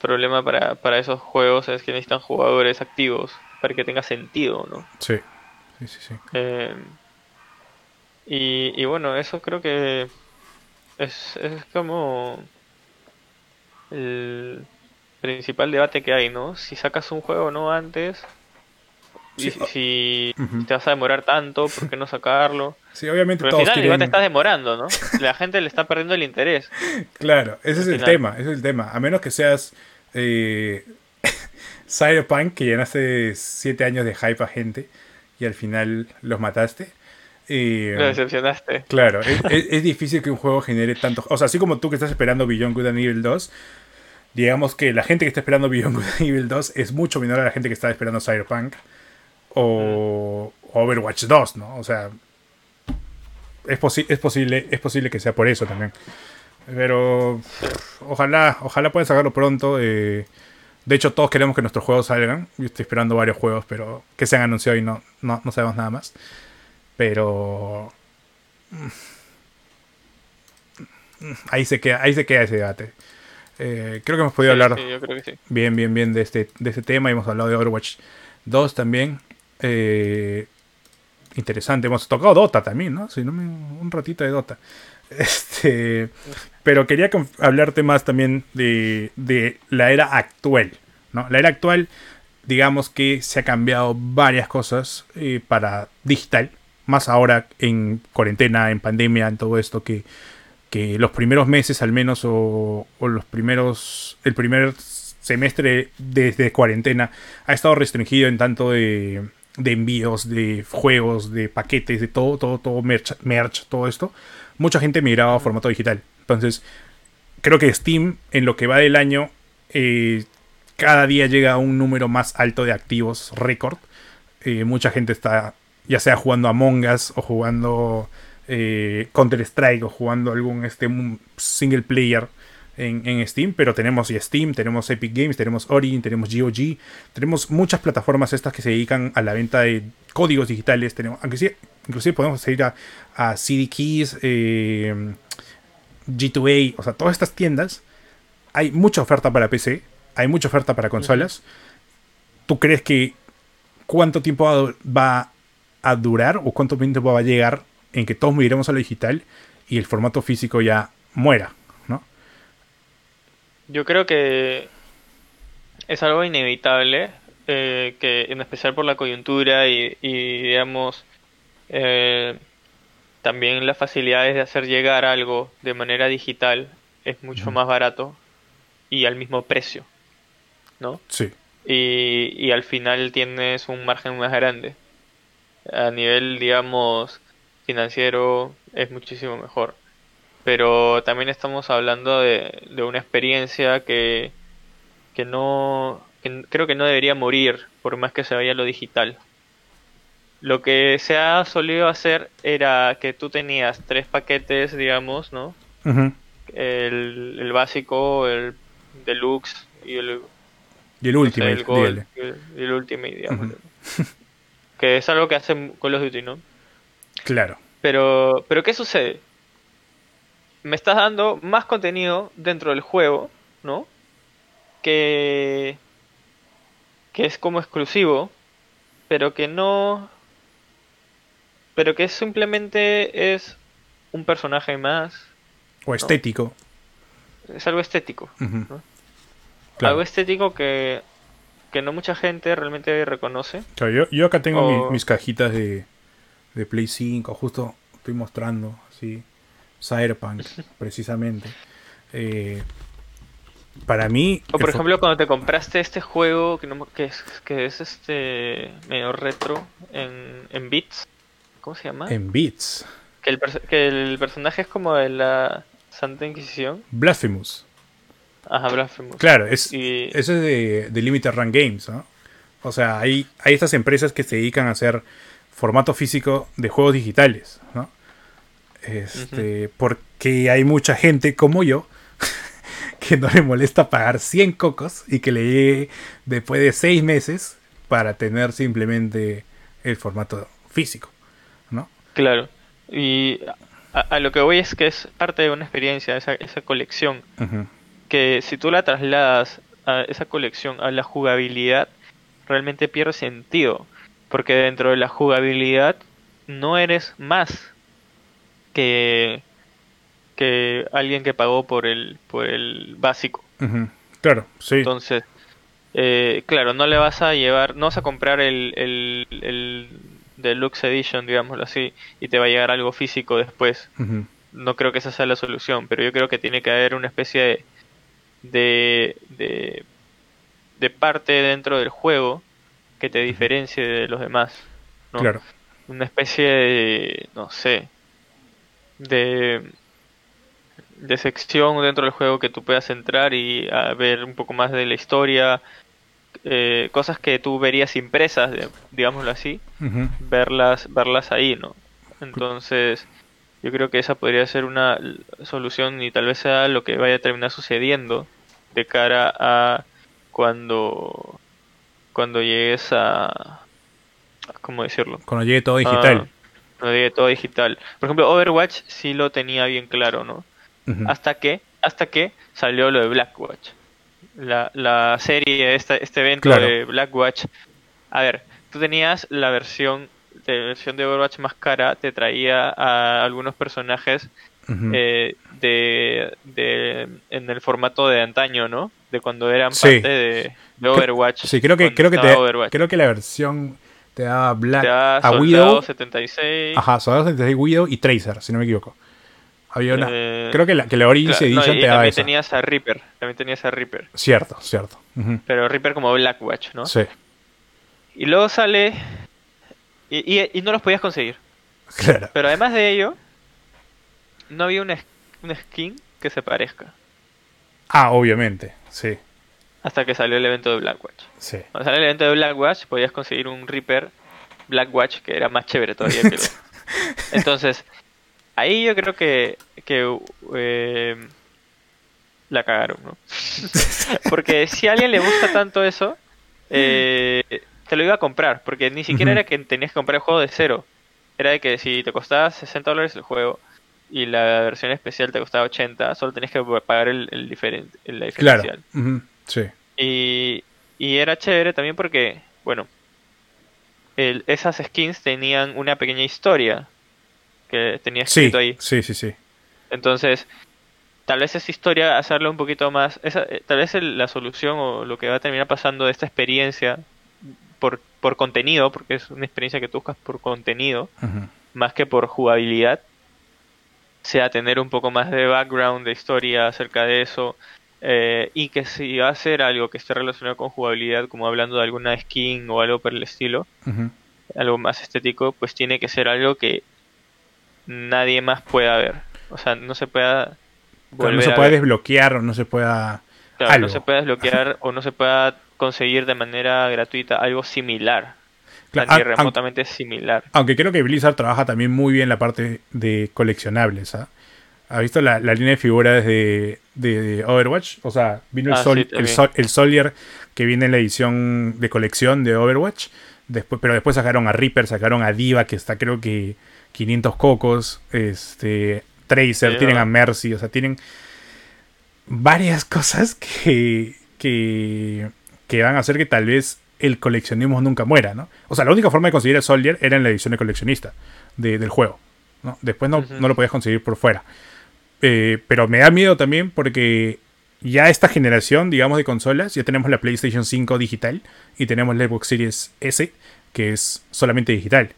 problema para, para esos juegos es que necesitan jugadores activos para que tenga sentido, ¿no? Sí. Sí, sí, sí. Eh, y, y bueno, eso creo que es, es como el principal debate que hay, ¿no? Si sacas un juego no antes, y Sí, si te vas a demorar tanto, ¿por qué no sacarlo? Sí, obviamente Pero al final igual te quieren... estás demorando, ¿no? La gente le está perdiendo el interés. Claro, ese es el tema, ese es el tema. A menos que seas eh, Cyberpunk, que llenaste siete años de hype a gente y al final los mataste. Eh, Lo decepcionaste. claro, es, es- es difícil que un juego genere tanto... O sea, así como tú que estás esperando Beyond Good and Evil 2, digamos que la gente que está esperando Beyond Good and Evil 2 es mucho menor a la gente que está esperando Cyberpunk o Overwatch 2, ¿no? O sea, es, posi- es, posible, es posible que sea por eso también. Pero pff, ojalá, ojalá puedan sacarlo pronto. eh, de hecho, todos queremos que nuestros juegos salgan. Yo estoy esperando varios juegos, pero que se han anunciado y no, no, no sabemos nada más. Pero mm, ahí se queda, ahí se queda ese debate. Eh, creo que hemos podido Sí, hablar sí, yo creo que sí. bien, bien, bien de este, de este tema. Hemos hablado de Overwatch 2 también. Eh, interesante. Hemos tocado Dota también, ¿no? Si no me- un ratito de Dota. Este, pero quería hablarte más también de, la era actual. La era actual, digamos que se ha cambiado varias cosas eh, para digital. Más ahora en cuarentena, en pandemia, en todo esto que, los primeros meses al menos o, los primeros el primer semestre desde cuarentena ha estado restringido en tanto de, envíos de juegos de paquetes de todo todo todo merch todo esto mucha gente migraba a formato digital. Entonces creo que Steam en lo que va del año eh, cada día llega a un número más alto de activos récord. Eh, mucha gente está ya sea jugando Among Us o jugando eh, Counter Strike o jugando algún este single player en, en Steam, pero tenemos y Steam, tenemos Epic Games, tenemos Origin, tenemos GOG, tenemos muchas plataformas estas que se dedican a la venta de códigos digitales, tenemos, aunque sí, inclusive podemos ir a, a CD Keys, eh, G2A, o sea, todas estas tiendas, hay mucha oferta para PC, hay mucha oferta para consolas. ¿Tú crees que cuánto tiempo va a- va a durar o cuánto tiempo va a llegar en que todos migremos a lo digital y el formato físico ya muera, ¿no? Yo creo que es algo inevitable, eh, que en especial por la coyuntura y, y, digamos, eh, también las facilidades de hacer llegar algo de manera digital es mucho más barato y al mismo precio, ¿no? Sí, y, y al final tienes un margen más grande. A nivel, digamos, financiero es muchísimo mejor. Pero también estamos hablando de, de una experiencia que, que no, que creo que no debería morir por más que se vaya lo digital. Lo que se ha solido hacer era que tú tenías tres paquetes, digamos, ¿no? El, el básico, el deluxe y el y el no sé, último, el Gold y el, el Ultimate, digamos. Que es algo que hacen Call of Duty, ¿no? claro, Pero, pero ¿qué sucede? Me estás dando más contenido dentro del juego, ¿no? Que, que es como exclusivo, pero que no, pero que simplemente es un personaje más, O estético. Es algo estético. Ujú. ¿no? Claro. Algo estético que, que no mucha gente realmente reconoce. Claro, yo, yo acá tengo mi- mis cajitas de, de Play 5, justo estoy mostrando, así, Cyberpunk, precisamente. Eh, para mí... O por ejemplo, cuando te compraste este juego que, no que, es, que es este medio retro en, en Beats. ¿Cómo se llama? En Beats, Que, el perso- que el personaje es como de la Santa Inquisición. Blasphemous. Ajá, Blasphemous. Claro, es, Y- eso es de, de Limited Run Games, ¿no? O sea, hay, hay estas empresas que se dedican a hacer formato físico de juegos digitales, ¿no? Este, Porque hay mucha gente como yo que no le molesta pagar 100 cocos y que le llegue después de 6 meses para tener simplemente el formato físico. Claro. Y a, a lo que voy es que es parte de una experiencia, esa, esa colección. Que si tú la trasladas a esa colección a la jugabilidad, realmente pierde sentido. Porque dentro de la jugabilidad no eres más que, que alguien que pagó por el, por el básico. Claro, sí. Entonces, eh, claro, no le vas a llevar, no vas a comprar el, el, el Deluxe Edition, digámoslo así, y te va a llegar algo físico después. No creo que esa sea la solución, pero yo creo que tiene que haber una especie de, de, de, de parte dentro del juego que te diferencie de los demás. ¿no? Claro. Una especie de, no sé, de, de sección dentro del juego que tú puedas entrar y a ver un poco más de la historia, eh, cosas que tú verías impresas, digámoslo así, verlas, verlas ahí, ¿no? Entonces, yo creo que esa podría ser una solución y tal vez sea lo que vaya a terminar sucediendo de cara a cuando cuando llegues a ¿cómo decirlo? Cuando llegue todo digital. Ah, cuando llegue todo digital. Por ejemplo, Overwatch sí lo tenía bien claro, ¿no? Hasta que hasta que salió lo de Blackwatch. La, la serie, esta, este evento Claro. de Blackwatch. A ver, tú tenías la versión de versión de Overwatch más cara, te traía a algunos personajes eh, de, de en el formato de antaño, ¿no? De cuando eran Sí. parte de, de Overwatch. Sí, creo que, creo que, te, Overwatch. creo que la versión te daba Black Te da a Soldado Widow. 76. Ajá, Soldado 76 Widow y Tracer, si no me equivoco. Había una. Eh, creo que la, que la Origins Claro, no, Edition y te daba también esa. tenías a Reaper, también tenías a Reaper, Cierto, cierto. Pero Reaper como Blackwatch, ¿no? Sí, Y luego sale y, y, y no los podías conseguir. claro. Pero además de ello, no había una, una skin que se parezca Ah, obviamente. Sí, hasta que salió el evento de Blackwatch. sí. Cuando salió el evento de Blackwatch, podías conseguir un Reaper Blackwatch que era más chévere todavía que lo. Entonces, ahí yo creo que, que eh, la cagaron, ¿no? porque si a alguien le gusta tanto eso, eh, te lo iba a comprar, porque ni siquiera era que tenías que comprar el juego de cero. Era de que si te costaba 60 dólares el juego y la versión especial te costaba 80, solo tenías que pagar el, el, diferen- el la Claro. diferencial. Ujú, Sí. Y, y era chévere también porque, bueno, el- esas skins tenían una pequeña historia que tenía Sí, escrito ahí. sí, sí, sí. Entonces, tal vez esa historia, hacerlo un poquito más, esa, eh, tal vez el- la solución o lo que va a terminar pasando de esta experiencia por, por contenido, porque es una experiencia que tú buscas por contenido, más que por jugabilidad, sea tener un poco más de background, de historia acerca de eso, eh, y que si va a ser algo que esté relacionado con jugabilidad, como hablando de alguna skin o algo por el estilo, algo más estético, pues tiene que ser algo que nadie más pueda ver. O sea, no se pueda volver no se a puede ver. desbloquear o no se pueda. Claro, algo. no se pueda desbloquear o no se pueda conseguir de manera gratuita algo similar. Claro, tan remotamente similar. Aunque creo que Blizzard trabaja también muy bien la parte de coleccionables. ¿ah? ¿Has visto la, la línea de figuras de, de- de Overwatch? O sea, vino el, Ah, Sol- sí, el. Sol- el Soldier que viene en la edición de colección de Overwatch. Después, pero después sacaron a Reaper, sacaron a Diva, que está creo que 500 cocos. Este, Tracer, Sí, tienen a Mercy. O sea, tienen varias cosas que, que, que van a hacer que tal vez el coleccionismo nunca muera, ¿no? O sea, la única forma de conseguir el Soldier era en la edición de coleccionista de- del juego, ¿no? Después no, no lo podías conseguir por fuera. Eh, pero me da miedo también porque ya esta generación, digamos, de consolas, ya tenemos la PlayStation 5 digital y tenemos la Xbox Series S, que es solamente digital,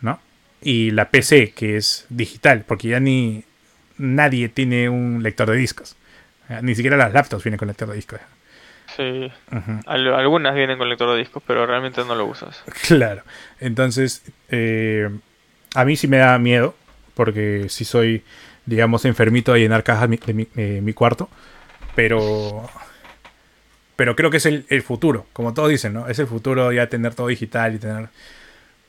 ¿no? Y la PC, que es digital, porque ya ni nadie tiene un lector de discos. Ni siquiera las laptops vienen con lector de discos. Sí. algunas vienen con lector de discos, pero realmente no lo usas. Claro. Entonces, eh, a mí sí me da miedo, porque si soy, digamos, enfermito a llenar cajas de mi, mi cuarto. Pero. Pero creo que es el, futuro, como todos dicen, ¿no? Es el futuro ya tener todo digital y tener.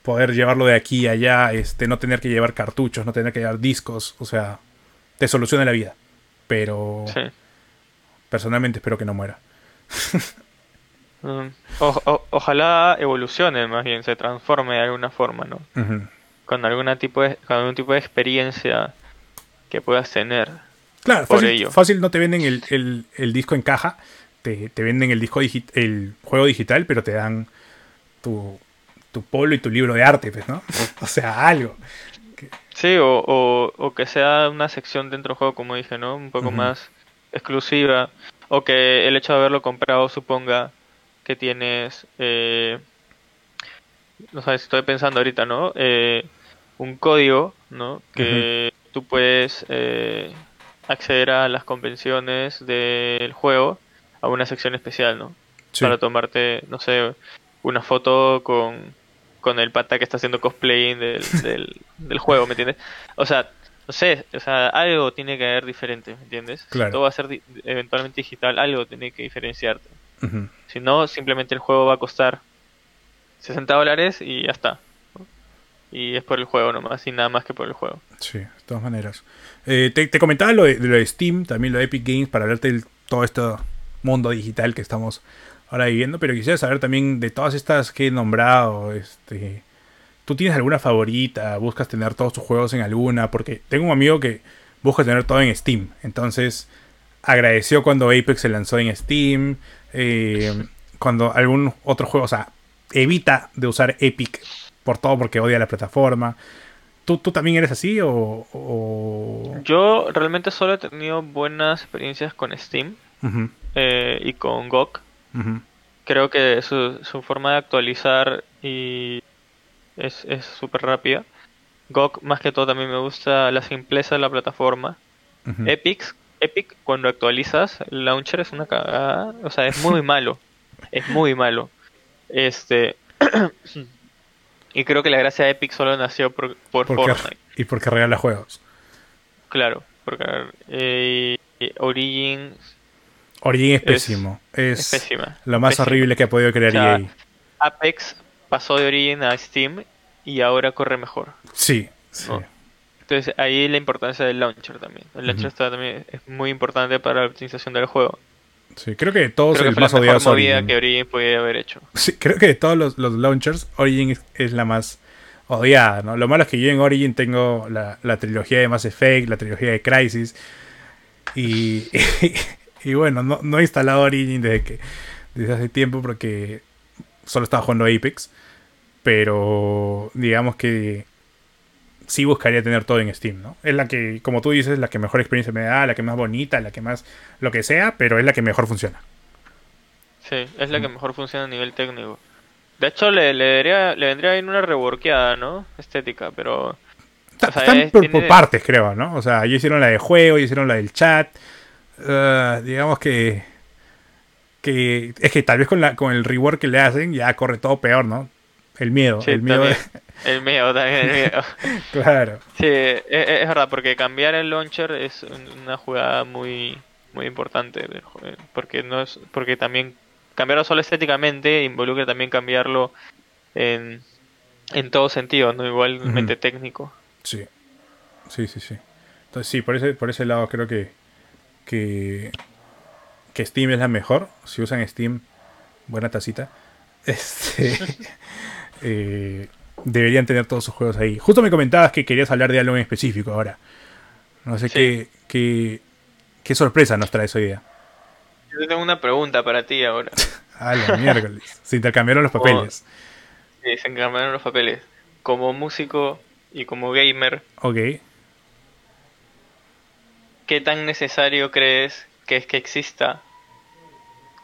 Poder llevarlo de aquí a allá, este, no tener que llevar cartuchos, no tener que llevar discos, o sea, te soluciona la vida. Pero. Personalmente espero que no muera. Mm, ojalá evolucione más bien, se transforme de alguna forma, ¿no? Con, alguna tipo de, con algún tipo de experiencia que puedas tener. Claro, fácil, fácil no te venden el, disco en caja, te, venden el disco el juego digital, pero te dan tu, tu polo y tu libro de arte, pues, ¿no? o sea, algo. Sí, o, que sea una sección dentro del juego, como dije, ¿no? Un poco más exclusiva. O que el hecho de haberlo comprado suponga que tienes... Eh, no sabes, estoy pensando ahorita, ¿no? Eh, un código, ¿no? Que tú puedes... Eh, acceder a las convenciones del juego a una sección especial, ¿no? Para tomarte, no sé, una foto con, con el pata que está haciendo cosplay del, del, juego, ¿me entiendes? O sea, no sé, o sea, algo tiene que haber diferente, ¿me entiendes? Si todo va a ser eventualmente digital, algo tiene que diferenciarte. Si no, simplemente el juego va a costar 60 dólares y ya está y es por el juego nomás, y nada más que por el juego. Sí, de todas maneras. Eh, te, comentaba lo de, Steam, también lo de Epic Games, para hablarte de todo este mundo digital que estamos ahora viviendo, pero quisiera saber también de todas estas que he nombrado, este, ¿tú tienes alguna favorita? ¿Buscas tener todos tus juegos en alguna? Porque tengo un amigo que busca tener todo en Steam, entonces agradeció cuando Apex se lanzó en Steam, eh, cuando algún otro juego, o sea, evita de usar Epic por todo porque odia la plataforma. ¿Tú, tú también eres así o, Yo realmente solo he tenido buenas experiencias con Steam eh, y con GOG. Creo que su, su, forma de actualizar y es súper rápida. GOG más que todo también me gusta la simpleza de la plataforma. Epic, Epic cuando actualizas el launcher es una cagada, o sea, es muy malo. es muy malo. Este Y creo que la gracia de Epic solo nació por, por Fortnite. Y porque regala juegos. Claro, porque eh, Origin. Origin es pésimo. Es, pésima. Lo más horrible que ha podido crear EA. Apex pasó de Origin a Steam y ahora corre mejor. Sí, sí. Entonces ahí la importancia del launcher también. El launcher está también es muy importante para la optimización del juego. Sí, creo que todos creo el más odiado Origin. que Origin podía haber hecho. Sí, creo que de todos los, launchers, Origin es, la más odiada, ¿no? Lo malo es que yo en Origin tengo la, trilogía de Mass Effect, la trilogía de Crisis. Y, y, bueno, no, no, he instalado Origin desde que desde hace tiempo porque solo estaba jugando Apex. Pero digamos que sí buscaría tener todo en Steam, ¿no? Es la que, como tú dices, la que mejor experiencia me da, la que más bonita, la que más lo que sea, pero es la que mejor funciona. Sí, es la que mejor funciona a nivel técnico. De hecho, le, le, le vendría bien una reworkeada, ¿no? Estética, pero... están por, partes, creo, ¿no? O sea, ellos hicieron la de juego, ellos hicieron la del chat. Uh, digamos que... que es que tal vez con, la, con el rework que le hacen ya corre todo peor, ¿no? El miedo, el miedo. El miedo también, el miedo. claro. Sí, es, es, verdad, porque cambiar el launcher es una jugada muy muy importante porque no es porque también cambiarlo solo estéticamente involucra también cambiarlo en, en todo sentido, no igualmente técnico. Sí. Sí, sí, sí. Entonces sí, por ese por ese lado creo que que que Steam es la mejor. Si usan Steam, buena tacita. Este eh, deberían tener todos sus juegos ahí. Justo me comentabas que querías hablar de algo en específico ahora. No sé qué, qué, qué, sorpresa nos trae hoy día. Yo tengo una pregunta para ti ahora. ah, los miércoles. Se intercambiaron los papeles. Sí, se intercambiaron los papeles. Como músico y como gamer. Ok. ¿qué tan necesario crees que es que exista,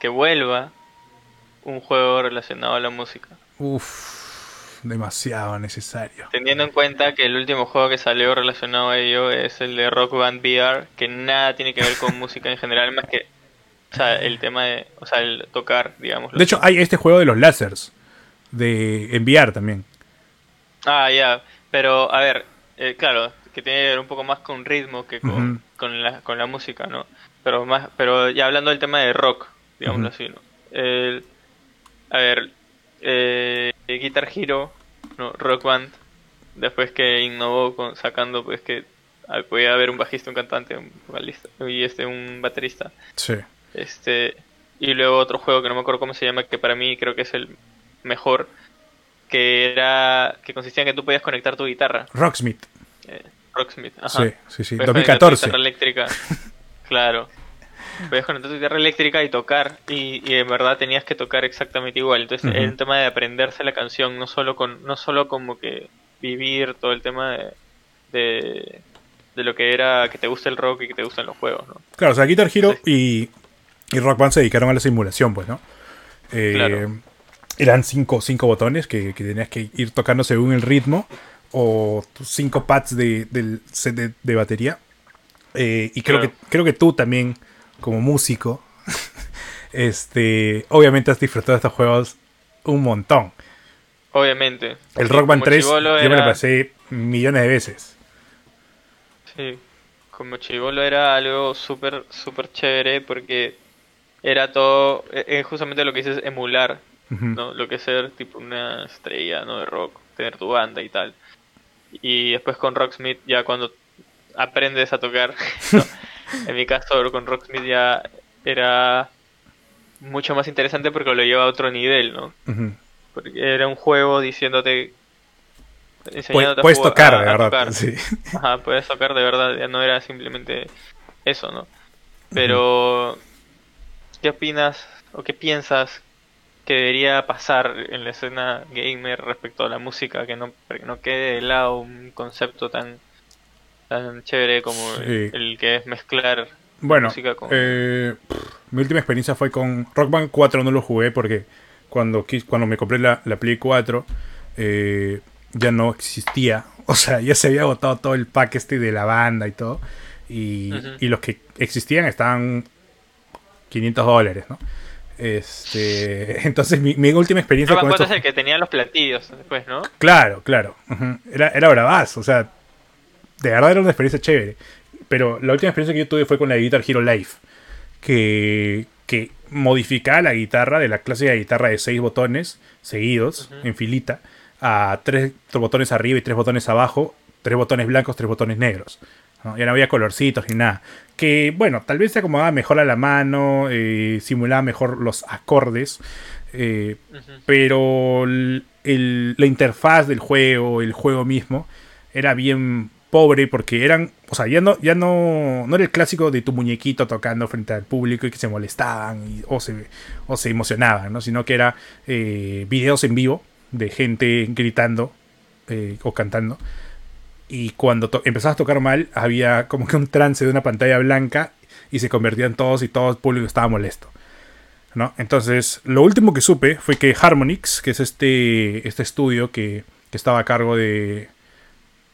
que vuelva un juego relacionado a la música? Uf, demasiado necesario. Teniendo en cuenta que el último juego que salió relacionado a ello es el de Rock Band VR, que nada tiene que ver con música en general, más que o sea, el tema de, o sea, el tocar, digamos. De hecho, hay este juego de los lásers, de enviar también. Ah, ya, pero a ver, eh, claro, que tiene que ver un poco más con ritmo que con, con, la, con la música, ¿no? Pero más, pero ya hablando del tema de rock, digámoslo así, ¿no? El, a ver, eh, Guitar Hero, no, Rock Band, después que innovó con, sacando pues que podía haber un bajista, un cantante, un vocalista y este un baterista. Sí. Este y luego otro juego que no me acuerdo cómo se llama que para mí creo que es el mejor que era que consistía en que tú podías conectar tu guitarra. Rocksmith. Eh, Rocksmith, ajá. Sí, sí, sí. 2014. Guitarra eléctrica. claro. Podías conectar tu guitarra eléctrica y tocar y, y en verdad tenías que tocar exactamente igual. Entonces, el tema de aprenderse la canción, no solo con no solo como que vivir todo el tema de, de, lo que era que te gusta el rock y que te gustan los juegos, ¿no? Claro, o sea, Guitar Hero y, y Rock Band se dedicaron a la simulación, pues, ¿no? Eh, claro. Eran cinco, cinco botones que, que, tenías que ir tocando según el ritmo o cinco pads de, del set de, de batería. Eh, y creo, claro. que, creo que tú también, como músico, este, obviamente has disfrutado de estos juegos un montón. Obviamente. El Rock Band 3 yo era... me lo pasé millones de veces. Sí, como chivolo era algo súper, súper chévere porque era todo, es justamente lo que dices, emular, uh -huh. ¿no? Lo que es ser tipo una estrella, ¿no? De rock, tener tu banda y tal. Y después con Rocksmith ya cuando aprendes a tocar, ¿no? En mi caso con Rocksmith ya era mucho más interesante porque lo lleva a otro nivel, ¿no? Uh -huh. Porque era un juego diciéndote enseñándote puedes, puedes tocar, a, de verdad. Tocar. Sí. Ajá, puedes tocar de verdad, ya no era simplemente eso, ¿no? Pero, uh -huh. ¿qué opinas o qué piensas que debería pasar en la escena gamer respecto a la música? Que no, que no quede de lado un concepto tan, tan chévere como sí. el, el, que es mezclar bueno, música con... Eh, mi última experiencia fue con Rock Band 4, no lo jugué porque cuando, cuando me compré la, la Play 4 eh, ya no existía. O sea, ya se había agotado todo el pack este de la banda y todo. Y, uh -huh. y los que existían estaban 500 dólares, ¿no? Este, entonces mi, mi última experiencia no, con esto... es el que tenía los platillos después, ¿no? Claro, claro. Uh -huh. Era, era bravazo, o sea, de verdad era una experiencia chévere. Pero la última experiencia que yo tuve fue con la Guitar Hero Live, que, que modificaba la guitarra de la clásica guitarra de 6 botones seguidos, uh -huh. en filita, a tres botones arriba y tres botones abajo, tres botones blancos, tres botones negros. ¿no? Ya no había colorcitos ni nada. Que bueno, tal vez se acomodaba mejor a la mano, eh, simulaba mejor los acordes, eh, uh -huh. pero el, el, la interfaz del juego, el juego mismo, era bien pobre porque eran, o sea, ya no, ya no, no era el clásico de tu muñequito tocando frente al público y que se molestaban o, se, o se emocionaban, ¿no? sino que era eh, videos en vivo de gente gritando eh, o cantando. Y cuando empezabas a tocar mal, había como que un trance de una pantalla blanca y se convertían todos y todo el público estaba molesto. ¿no? Entonces, lo último que supe fue que Harmonix, que es este, este estudio que estaba a cargo de,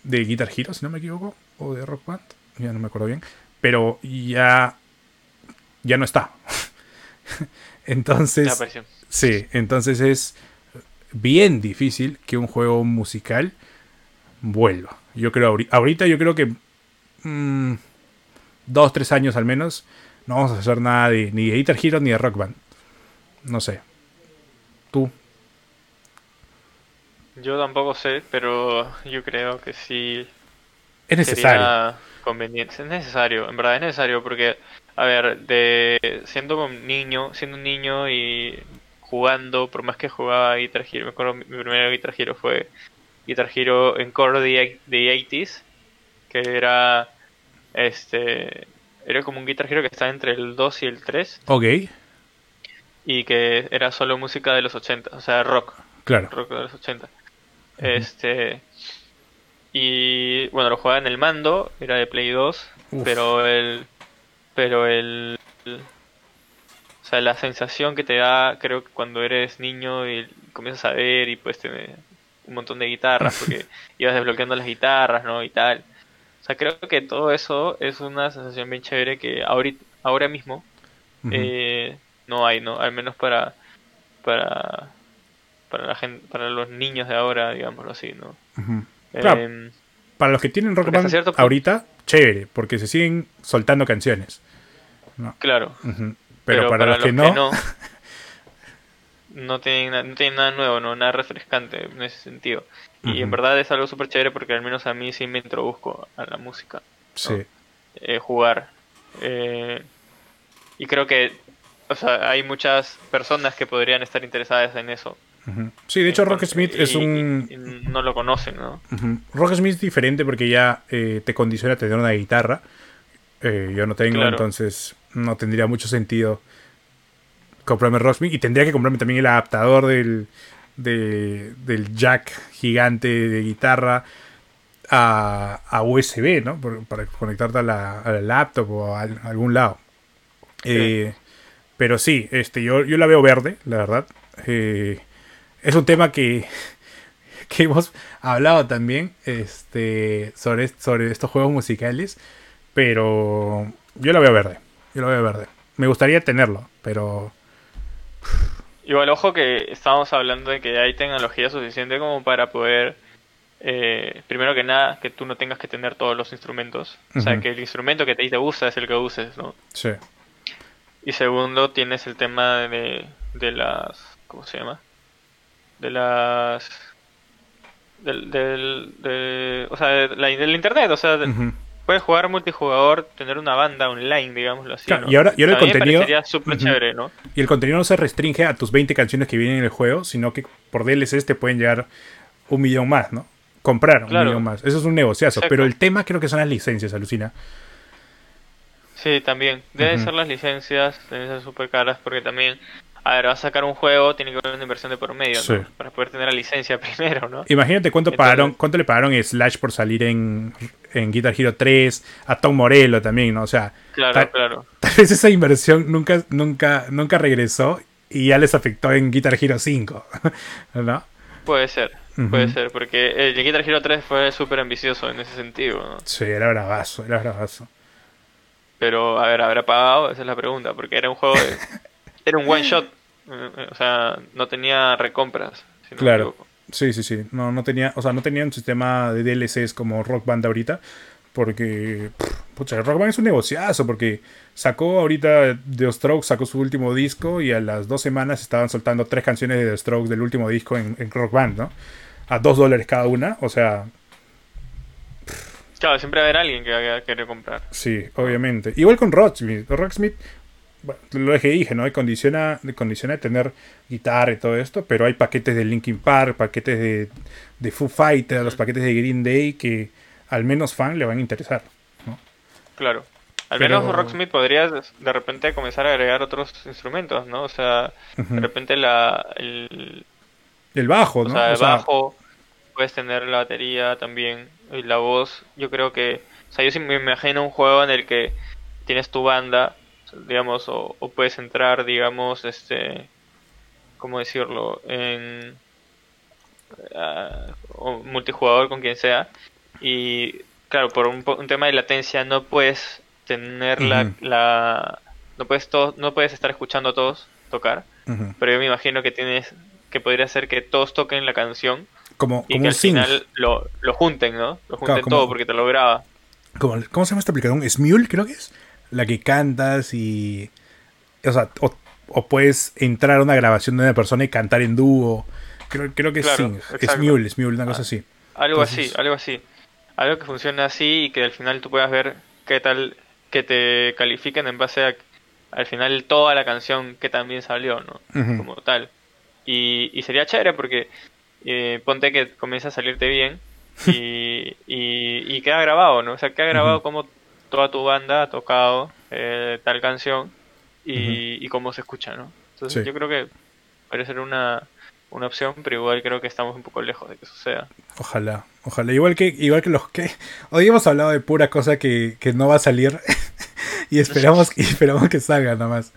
de Guitar Hero, si no me equivoco, o de Rock Band, ya no me acuerdo bien, pero ya, ya no está. entonces, sí, entonces es bien difícil que un juego musical vuelva. Yo creo, ahorita yo creo que mmm, dos, tres años al menos, no vamos a hacer nada de, ni de Guitar Hero ni de Rock Band. No sé. ¿Tú? Yo tampoco sé, pero yo creo que sí. Es necesario. Conveniente. Es necesario, en verdad es necesario porque, a ver, de siendo un niño, siendo un niño y jugando, por más que jugaba Guitar Hero, me acuerdo mi primer Guitar Hero fue Guitar Hero en Core de, de 80s, que era este era como un Guitar Hero que está entre el 2 y el 3. Ok. Y que era solo música de los 80, o sea, rock. Claro. Rock de los 80. Este Y bueno, lo jugaba en el mando, era de Play 2, Uf. pero el pero el, el- o sea, la sensación que te da, creo que cuando eres niño y comienzas a ver y puedes tener un montón de guitarras, porque ibas desbloqueando las guitarras, ¿no? Y tal. O sea, creo que todo eso es una sensación bien chévere que ahorita, ahora mismo eh, no hay, ¿no? Al menos para para para la gente, para los niños de ahora, digámoslo así, ¿no? Ujú. Claro, para los que tienen Rock Band cierto ahorita, chévere, porque se siguen soltando canciones. claro. Pero, para, los, que, no, no, no tienen, no tienen nada nuevo, no nada refrescante en ese sentido. Y en verdad es algo súper chévere porque al menos a mí sí me introduzco a la música, sí. eh, jugar. Eh, y creo que, o sea, hay muchas personas que podrían estar interesadas en eso. Sí, de hecho, Rock Smith es y- un. y- no lo conocen, ¿no? Ujú. Rock Smith es diferente porque ya eh, te condiciona a tener una guitarra. Eh, yo no tengo, Claro. entonces no tendría mucho sentido comprarme Rock Smith. Y tendría que comprarme también el adaptador del, de- del jack gigante de guitarra a, a USB, ¿no? Por- para conectarte a la, a la laptop o a, al- a algún lado. Eh, pero sí, este, yo, yo la veo verde, la verdad. Eh, es un tema que, que hemos hablado también este, sobre, sobre estos juegos musicales. Pero yo la veo verde. Yo la veo verde. Me gustaría tenerlo, pero. Igual, ojo que estábamos hablando de que hay tecnología suficiente como para poder, eh, primero que nada, que tú no tengas que tener todos los instrumentos. O sea, que el instrumento que ti te gusta es el que uses, ¿no? Sí. Y segundo, tienes el tema de, de las... ¿Cómo se llama? De las... Del, del, de, o sea, de la- del internet, o sea, de- puedes jugar multijugador, tener una banda online, digámoslo así. Claro, ¿no? y ahora- y ahora el contenido- parecería súper chévere, ¿no? Y el contenido no se restringe a tus 20 canciones que vienen en el juego, sino que por DLCs te pueden llegar un millón más, ¿no? Comprar un Claro. millón más. Eso es un negociazo. Exacto. Pero el tema creo que son las licencias, alucina. Sí, también. Deben ser las licencias, deben ser súper caras porque también, a ver, vas a sacar un juego, tiene que haber una inversión de por medio, ¿no? Para poder tener la licencia primero, ¿no? Imagínate cuánto Entonces- pagaron, cuánto le pagaron a Slash por salir en, en Guitar Hero 3, a Tom Morello también, ¿no? O sea, Claro, tal, claro. tal vez esa inversión nunca, nunca, nunca regresó y ya les afectó en Guitar Hero 5, ¿no? Puede ser, puede ser, porque el Guitar Hero 3 fue súper ambicioso en ese sentido, ¿no? Sí, era bravazo, era bravazo. Pero, a ver, ¿habrá pagado? Esa es la pregunta, porque era un juego de... era un one shot, eh, eh, o sea, no tenía recompras, si no me Claro. Sí, sí, sí. No, no tenía, o sea, no tenía un sistema de DLCs como Rock Band ahorita. Porque, pucha, Rock Band es un negociazo. Porque sacó ahorita The Strokes, sacó su último disco y a las dos semanas estaban soltando tres canciones de The Strokes del último disco en, en Rock Band, ¿no? A dos dólares cada una. O sea, Claro, siempre va a haber alguien que vaya a querer comprar. sí, obviamente. Igual con Rocksmith. Rocksmith, bueno, lo que dije, ¿no? Condiciona, condiciona tener guitarra y todo esto, pero hay paquetes de Linkin Park, paquetes de, de Foo Fighters, los paquetes de Green Day que al menos fan le van a interesar. ¿no? Claro. Al Pero- menos Rocksmith podría de repente comenzar a agregar otros instrumentos, ¿no? O sea, de repente la, el, El bajo, o ¿no? sea, el O sea, bajo, puedes tener la batería también, y la voz, yo creo que, o sea, yo sí me imagino un juego en el que tienes tu banda, digamos, o, o puedes entrar, digamos, este, ¿cómo decirlo? En ah, o multijugador con quien sea, y claro, por un, un tema de latencia no puedes tener la, la no puedes to- no puedes estar escuchando a todos tocar, pero yo me imagino que tienes que podría ser que todos toquen la canción como, y como que al final lo, lo junten, ¿no? Lo junten como- todo porque te lo graba. Como- ¿Cómo se llama esta aplicación? ¿Smule creo que es? La que cantas y... O sea, o, o puedes entrar a una grabación de una persona y cantar en dúo. Creo, creo que es Claro, Sync. exacto. Smule, Smule, una cosa Ah. así. Algo Entonces- así, algo así. Algo que funcione así y que al final tú puedas ver qué tal, que te califiquen en base a al final toda la canción que también salió, ¿no? Como tal. Y, y sería chévere porque eh, ponte que comienza a salirte bien y, y, y queda grabado, ¿no? O sea, queda grabado como toda tu banda ha tocado eh, tal canción y, y cómo se escucha, ¿no? Entonces Sí. yo creo que parece ser una, una opción, pero igual creo que estamos un poco lejos de que suceda. Ojalá, ojalá. Igual que, igual que los que. Hoy hemos hablado de pura cosa que, que no va a salir. y esperamos, y esperamos que salga nada más.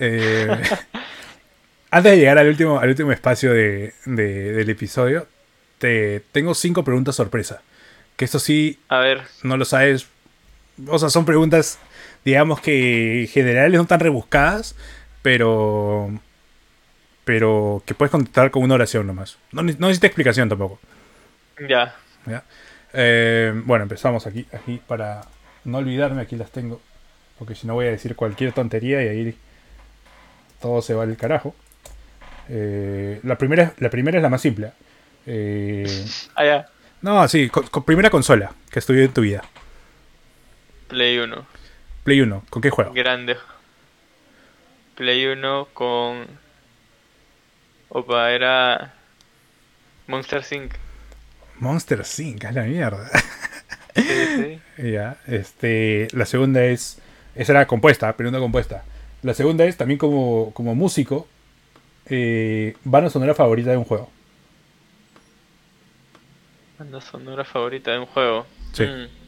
Eh, antes de llegar al último, al último espacio de, de- del episodio, te tengo cinco preguntas sorpresa. Que eso sí, A ver, no lo sabes. O sea, son preguntas, digamos que generales, no tan rebuscadas, pero. Pero que puedes contestar con una oración nomás. No, no necesita explicación tampoco. ya. ¿ya? Eh, bueno, empezamos aquí, aquí para no olvidarme, aquí las tengo. Porque si no voy a decir cualquier tontería y ahí todo se va al carajo. Eh, la, primera, la primera es la más simple. Eh, Ah, ya. no, sí, con- con primera consola que estudió en tu vida. Play 1. Play 1, ¿con qué juego? Grande. Play 1 con. Opa, era. Monster Inc. Monster Inc, es la mierda. Sí, sí. ya, este, la segunda es, esa era compuesta, pregunta compuesta. La segunda es también como, como músico, eh, banda sonora favorita de un juego. Banda sonora favorita de un juego. Sí. Mm.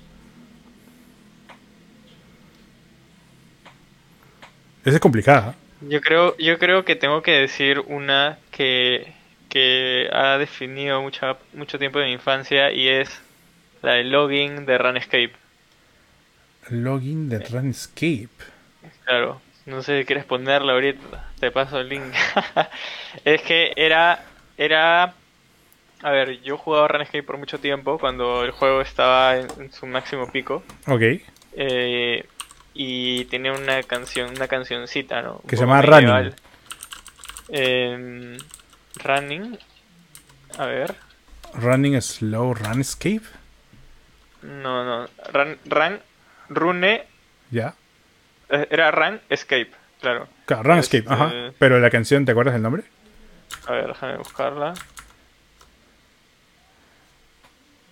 Esa es complicada. Yo creo, yo creo que tengo que decir una que, que ha definido mucha, mucho tiempo de mi infancia y es la de login de Runescape. Login de Runescape. Claro, no sé si quieres ponerla ahorita, te paso el link. es que era, era, a ver, yo jugaba Runescape por mucho tiempo cuando el juego estaba en, en su máximo pico Ok. eh, y tenía una canción, una cancioncita, ¿no? Un Que se llama medieval. Em, running, a ver, Running Slow Runescape. no, no, run, run, rune, Ya. eh, era run escape, claro. Claro, Este- ajá. Pero la canción, ¿te acuerdas del nombre? A ver, déjame buscarla.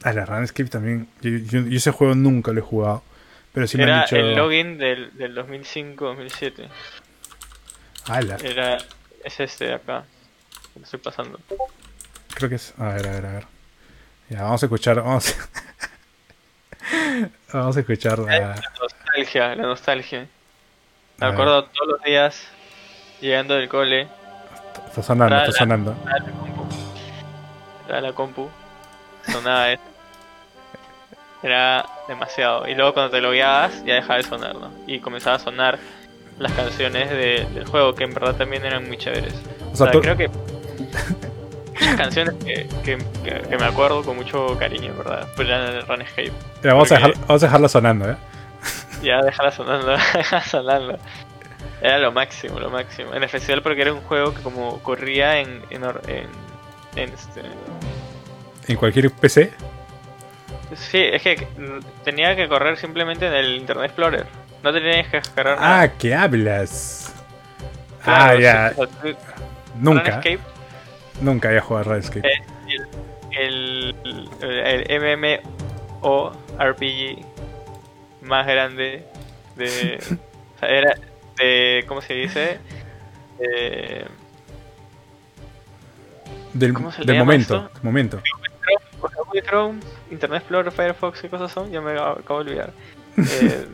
Ah, la Runescape también. Yo, yo- yo ese juego nunca lo he jugado. Pero sí me han Era dicho. el login del, del 2005-2007. Ala, Era, es este de acá. Lo estoy pasando. creo que es. A ver, a ver, a ver. Ya, vamos a escuchar. Vamos, vamos a escuchar la. La nostalgia, la nostalgia. A Me acuerdo todos los días llegando del cole, Está sonando, está sonando. a la compu. A la compu. Sonaba esto. Era demasiado. Y luego cuando te logueabas ya dejaba de sonar, ¿no? Y comenzaba a sonar las canciones de- del juego, que en verdad también eran muy chéveres. O sea, O sea, tú- creo que muchas canciones que, que, me acuerdo con mucho cariño, en ¿verdad? Pues en el Runescape. Ya, vamos, a dejar, vamos a dejarla sonando, ¿eh? Ya déjala sonando, déjala sonando. Era lo máximo, lo máximo. En especial porque era un juego que como corría en, en, en, en este... En cualquier PC. Sí, es que tenía que correr simplemente en el Internet Explorer. No tenías que descargar nada. Ah, ¿qué hablas? Claro, ah, ya. sí, o sea, tú- Nunca. Runescape Nunca había jugado a Runescape. es el, el, el MMORPG más grande de... o sea, era de... ¿Cómo se dice? De, Del, ¿cómo se le del momento. momento. Google Chrome, Internet Explorer, Firefox, ¿qué cosas son? Ya me acabo de olvidar. Eh,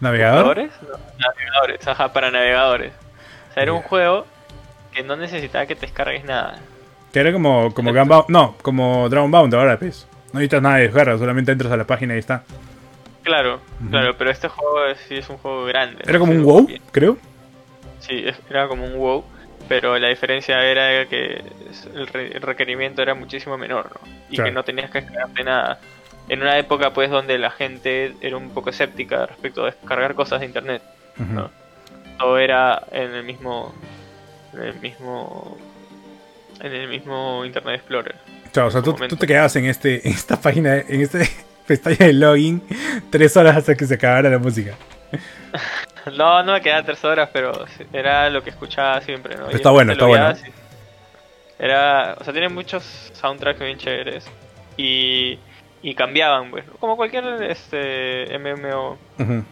¿Navegador? ¿Navegadores? No, navegadores, ajá, para navegadores. O sea, era un Ya. juego que no necesitaba que te descargues nada. Que era como, como Gunbound. No, como Dragon Bound ahora, pues. No necesitas nada de descarga, solamente entras a la página y está. Claro, Ujú. claro, pero este juego es- sí es un juego grande. Era como un WoW, bien. creo. Sí, era como un WoW, pero la diferencia era que el, re- el requerimiento era muchísimo menor, ¿no? Y Claro. que no tenías que descargarte nada. En una época, pues, donde la gente era un poco escéptica respecto a descargar cosas de internet. Ujú. No. Todo era en el mismo. En el mismo. En el mismo Internet Explorer. Chao, o sea, tú, tú te quedabas en este, en esta página, en este pestaña de login, tres horas hasta que se acabara la música. No, no me quedaba tres horas, pero era lo que escuchaba siempre, ¿no? Está bueno, está bueno. y- Era, o sea, tiene muchos soundtracks bien chéveres y, y cambiaban, pues, como cualquier este MMO, Ujú,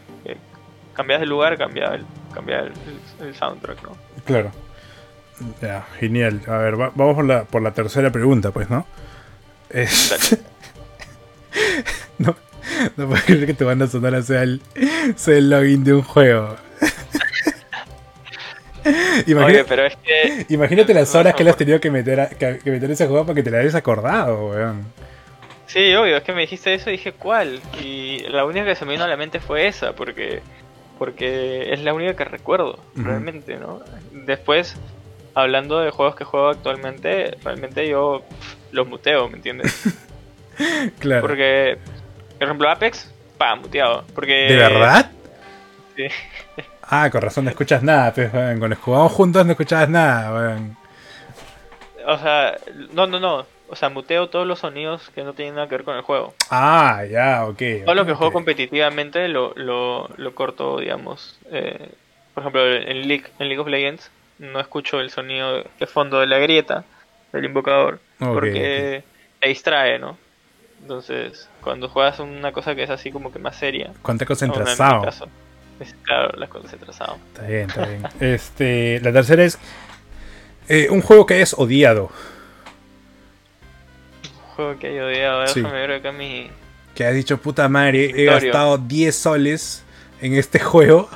cambiabas de lugar, cambiaba el, cambiaba el, el- el soundtrack, ¿no? Claro. Ya, genial. A ver, va- vamos por la, por la tercera pregunta, pues, ¿no? Es- no, no puedo creer que te van a sonar a sea el, sea el login de un juego. Imagina- Oye, pero es que imagínate las horas que le has tenido que meter, a, que, que meter ese juego para que te la hayas acordado, weón. Sí, obvio, es que me dijiste eso y dije, ¿cuál? Y la única que se me vino a la mente fue esa, porque porque es la única que recuerdo, realmente, ¿no? Después, hablando de juegos que juego actualmente, realmente yo pff, los muteo, ¿me entiendes? Claro. Porque, por ejemplo, Apex, pa, muteado. Porque, ¿De verdad? Sí. Ah, con razón no escuchas nada, pues. Cuando jugamos juntos no escuchabas nada, weón. O sea, no, no, no. O sea, muteo todos los sonidos que no tienen nada que ver con el juego. Ah, ya, ok. Todo lo que juego competitivamente lo, lo, lo corto, digamos. eh, por ejemplo, en League, en League of Legends no escucho el sonido de fondo de la grieta del invocador porque te distrae, ¿no? Entonces, cuando juegas una cosa que es así como que más seria, Cuánta como en caso, es claro, la concentración. Está bien, está bien. Este, la tercera es eh, un juego que hayas odiado. Un juego que he odiado, Sí. déjame ver acá mi... Que has dicho, puta madre, he gastado 10 soles en este juego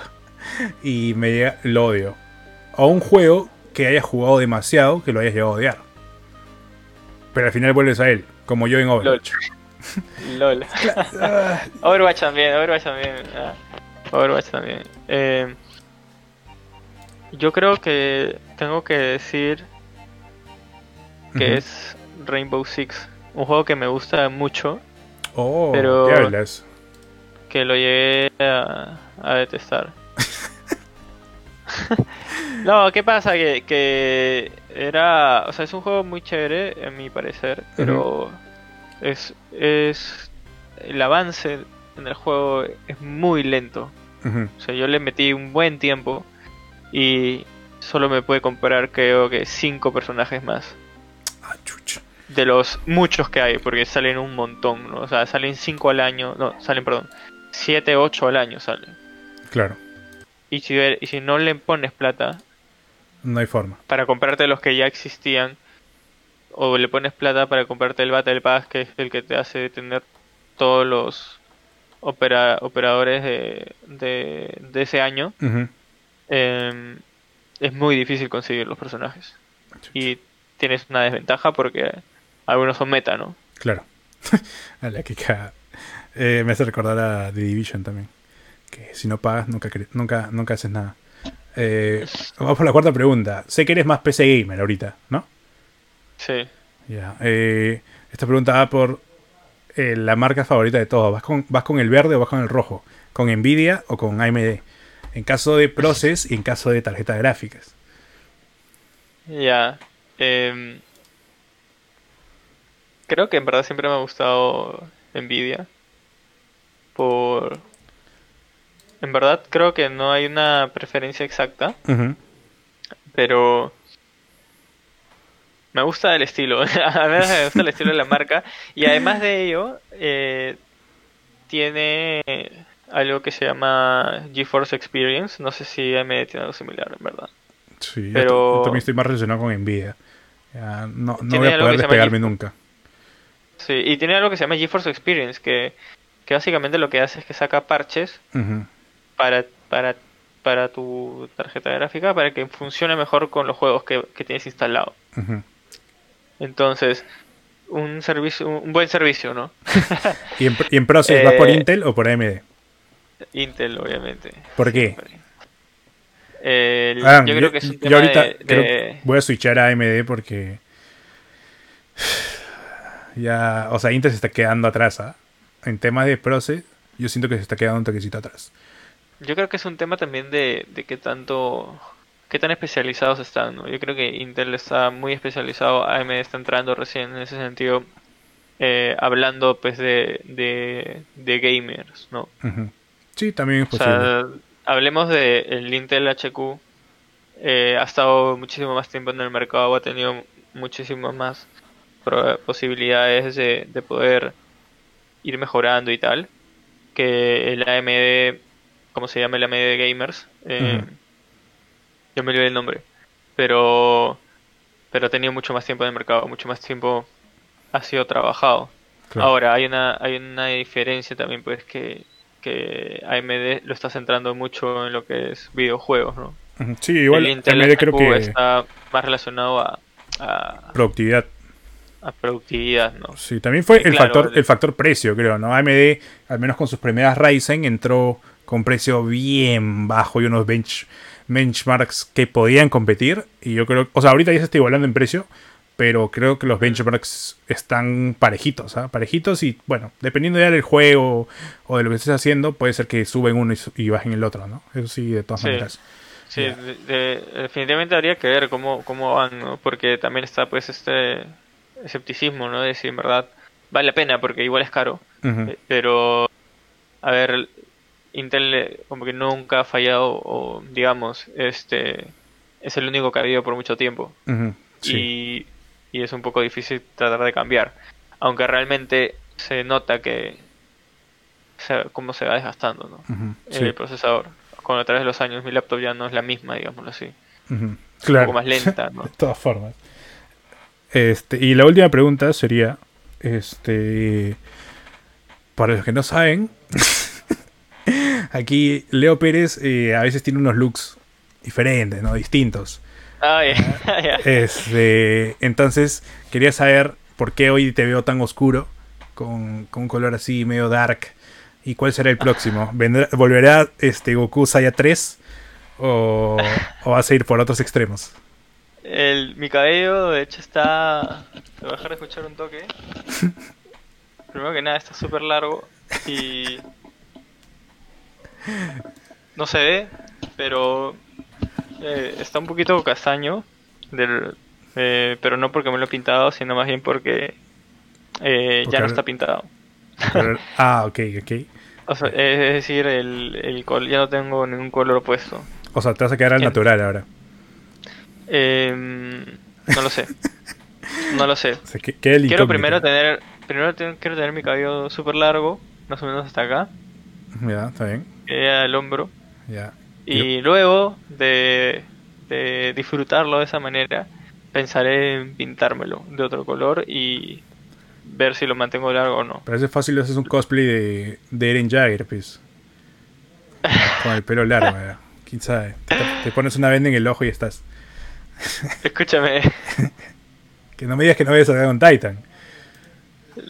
y me llega, lo odio. O un juego que hayas jugado demasiado que lo hayas llegado a odiar. Pero al final vuelves a él, como yo en Overwatch. LOL. Ah, Overwatch también, Overwatch también. ah, Overwatch también. Eh, yo creo que tengo que decir que es Rainbow Six. Un juego que me gusta mucho, oh, pero- ¿qué hablas? que lo llegué a, a detestar. no, ¿qué pasa? Que, que era... O sea, es un juego muy chévere, en mi parecer, pero es, es... El avance en el juego es muy lento. O sea, yo le metí un buen tiempo y solo me pude comprar creo que cinco personajes más. Ah, chucha. De los muchos que hay, porque salen un montón, ¿no? O sea, salen cinco al año, no, salen, perdón, siete, ocho al año salen. Claro, Y si, y si no le pones plata no hay forma. para comprarte los que ya existían, o le pones plata para comprarte el Battle Pass, que es el que te hace tener todos los opera- operadores de, de, de ese año, eh, es muy difícil conseguir los personajes. Y tienes una desventaja porque algunos son meta, ¿no? Claro. a la que caga. Eh, me hace recordar a The Division también. Que si no pagas, nunca, nunca, nunca haces nada. Eh, vamos por la cuarta pregunta. Sé que eres más PC gamer ahorita, ¿no? Sí. Ya. eh, esta pregunta va por eh, la marca favorita de todos. ¿Vas con, ¿Vas con el verde o vas con el rojo? ¿Con Nvidia o con AMD? En caso de Process y en caso de tarjetas gráficas. Ya. em, creo que en verdad siempre me ha gustado Nvidia. Por... En verdad creo que no hay una preferencia exacta, pero... Me gusta el estilo, a menos me gusta el estilo de la marca. Y además de ello, eh, tiene algo que se llama GeForce Experience. No sé si AMD tiene algo similar, en verdad. Sí, Pero- yo también estoy más relacionado con Nvidia. Ya, no no voy a poder despegarme nunca. Sí, y tiene algo que se llama GeForce Experience, que, que básicamente lo que hace es que saca parches para, para, para tu tarjeta gráfica para que funcione mejor con los juegos que, que tienes instalado. Ujú. Entonces, un servicio, un buen servicio, ¿no? ¿Y en, y en Process vas por Eh, Intel o por AMD? Intel, obviamente. ¿Por qué? El- Ah, yo creo que es un yo tema ahorita de, de- voy a switchar a AMD porque ya, o sea, Intel se está quedando atrás. ¿ah? En temas de Process, yo siento que se está quedando un toquecito atrás. Yo creo que es un tema también de, de qué tanto, qué tan especializados están, ¿no? Yo creo que Intel está muy especializado, AMD está entrando recién en ese sentido, eh, hablando pues de, de, de gamers, ¿no? Sí, también es O posible. sea, hablemos de el Intel HQ, eh, ha estado muchísimo más tiempo en el mercado, ha tenido muchísimas más posibilidades de, de poder ir mejorando y tal, que el AMD, como se llama el AMD de Gamers, eh. Yo me olvidé el nombre, pero pero ha tenido mucho más tiempo en el mercado, mucho más tiempo ha sido trabajado. Claro. Ahora, hay una, hay una diferencia también, pues que, que AMD lo está centrando mucho en lo que es videojuegos, ¿no? Sí, igual el Intel AMD creo que está más relacionado a, a, productividad. a productividad, ¿no? Sí, también fue Sí, el claro, factor el- el factor precio, creo, ¿no? AMD, al menos con sus primeras Ryzen, entró con precio bien bajo y unos bench, benchmarks que podían competir. Y yo creo, o sea, ahorita ya se está igualando en precio, pero creo que los benchmarks están parejitos, ¿ah? Parejitos y, bueno, dependiendo ya del juego o de lo que estés haciendo, puede ser que suben uno y, bajen el otro, ¿no? Eso sí, de todas Sí. maneras. Sí, Ya. de- de- definitivamente habría que ver cómo, cómo van, ¿no? Porque también está pues este escepticismo, ¿no? De si en verdad vale la pena, porque igual es caro. Eh, Pero, a ver, Intel eh, como que nunca ha fallado, o digamos, este es el único que ha habido por mucho tiempo. Sí. Y, y es un poco difícil tratar de cambiar. Aunque realmente se nota que se, cómo se va desgastando, ¿no? El Sí. procesador. Con a través de los años mi laptop ya no es la misma, digámoslo así. Ujú. Un Claro. poco más lenta, ¿no? De todas formas. Este, y la última pregunta sería, este, para los que no saben, aquí Leo Pérez eh, a veces tiene unos looks diferentes, ¿no? Distintos. Ah, ya, ya. Este, entonces quería saber por qué hoy te veo tan oscuro, con, con un color así medio dark, y cuál será el próximo. ¿Vendrá, ¿Volverá este Goku Saya 3 o, o vas a ir por otros extremos? El, mi cabello, de hecho, está. Te voy a dejar de escuchar un toque. Primero que nada, está súper largo y. No se ve, pero. eh, está un poquito castaño. Del, eh, pero no porque me lo he pintado, sino más bien porque. eh, Porque ya no está pintado. Pero- ah, ok, ok. O sea, es decir, el, el col- ya no tengo ningún color puesto. O sea, te vas a quedar al En- natural ahora. Em, no lo sé. No lo sé. O sea, que- queda el Quiero primero tener, primero quiero tener mi cabello súper largo, más o menos hasta acá, Ya, está bien. Que llega al hombro, y luego de, de disfrutarlo de esa manera, pensaré en pintármelo de otro color y ver si lo mantengo largo o no. Parece fácil haces un cosplay de, de Eren Jagger, pues. Con el pelo largo, ya. Quién sabe. Te, te pones una venda en el ojo y estás. Escúchame. Que no me digas que no vayas a ver con Titan.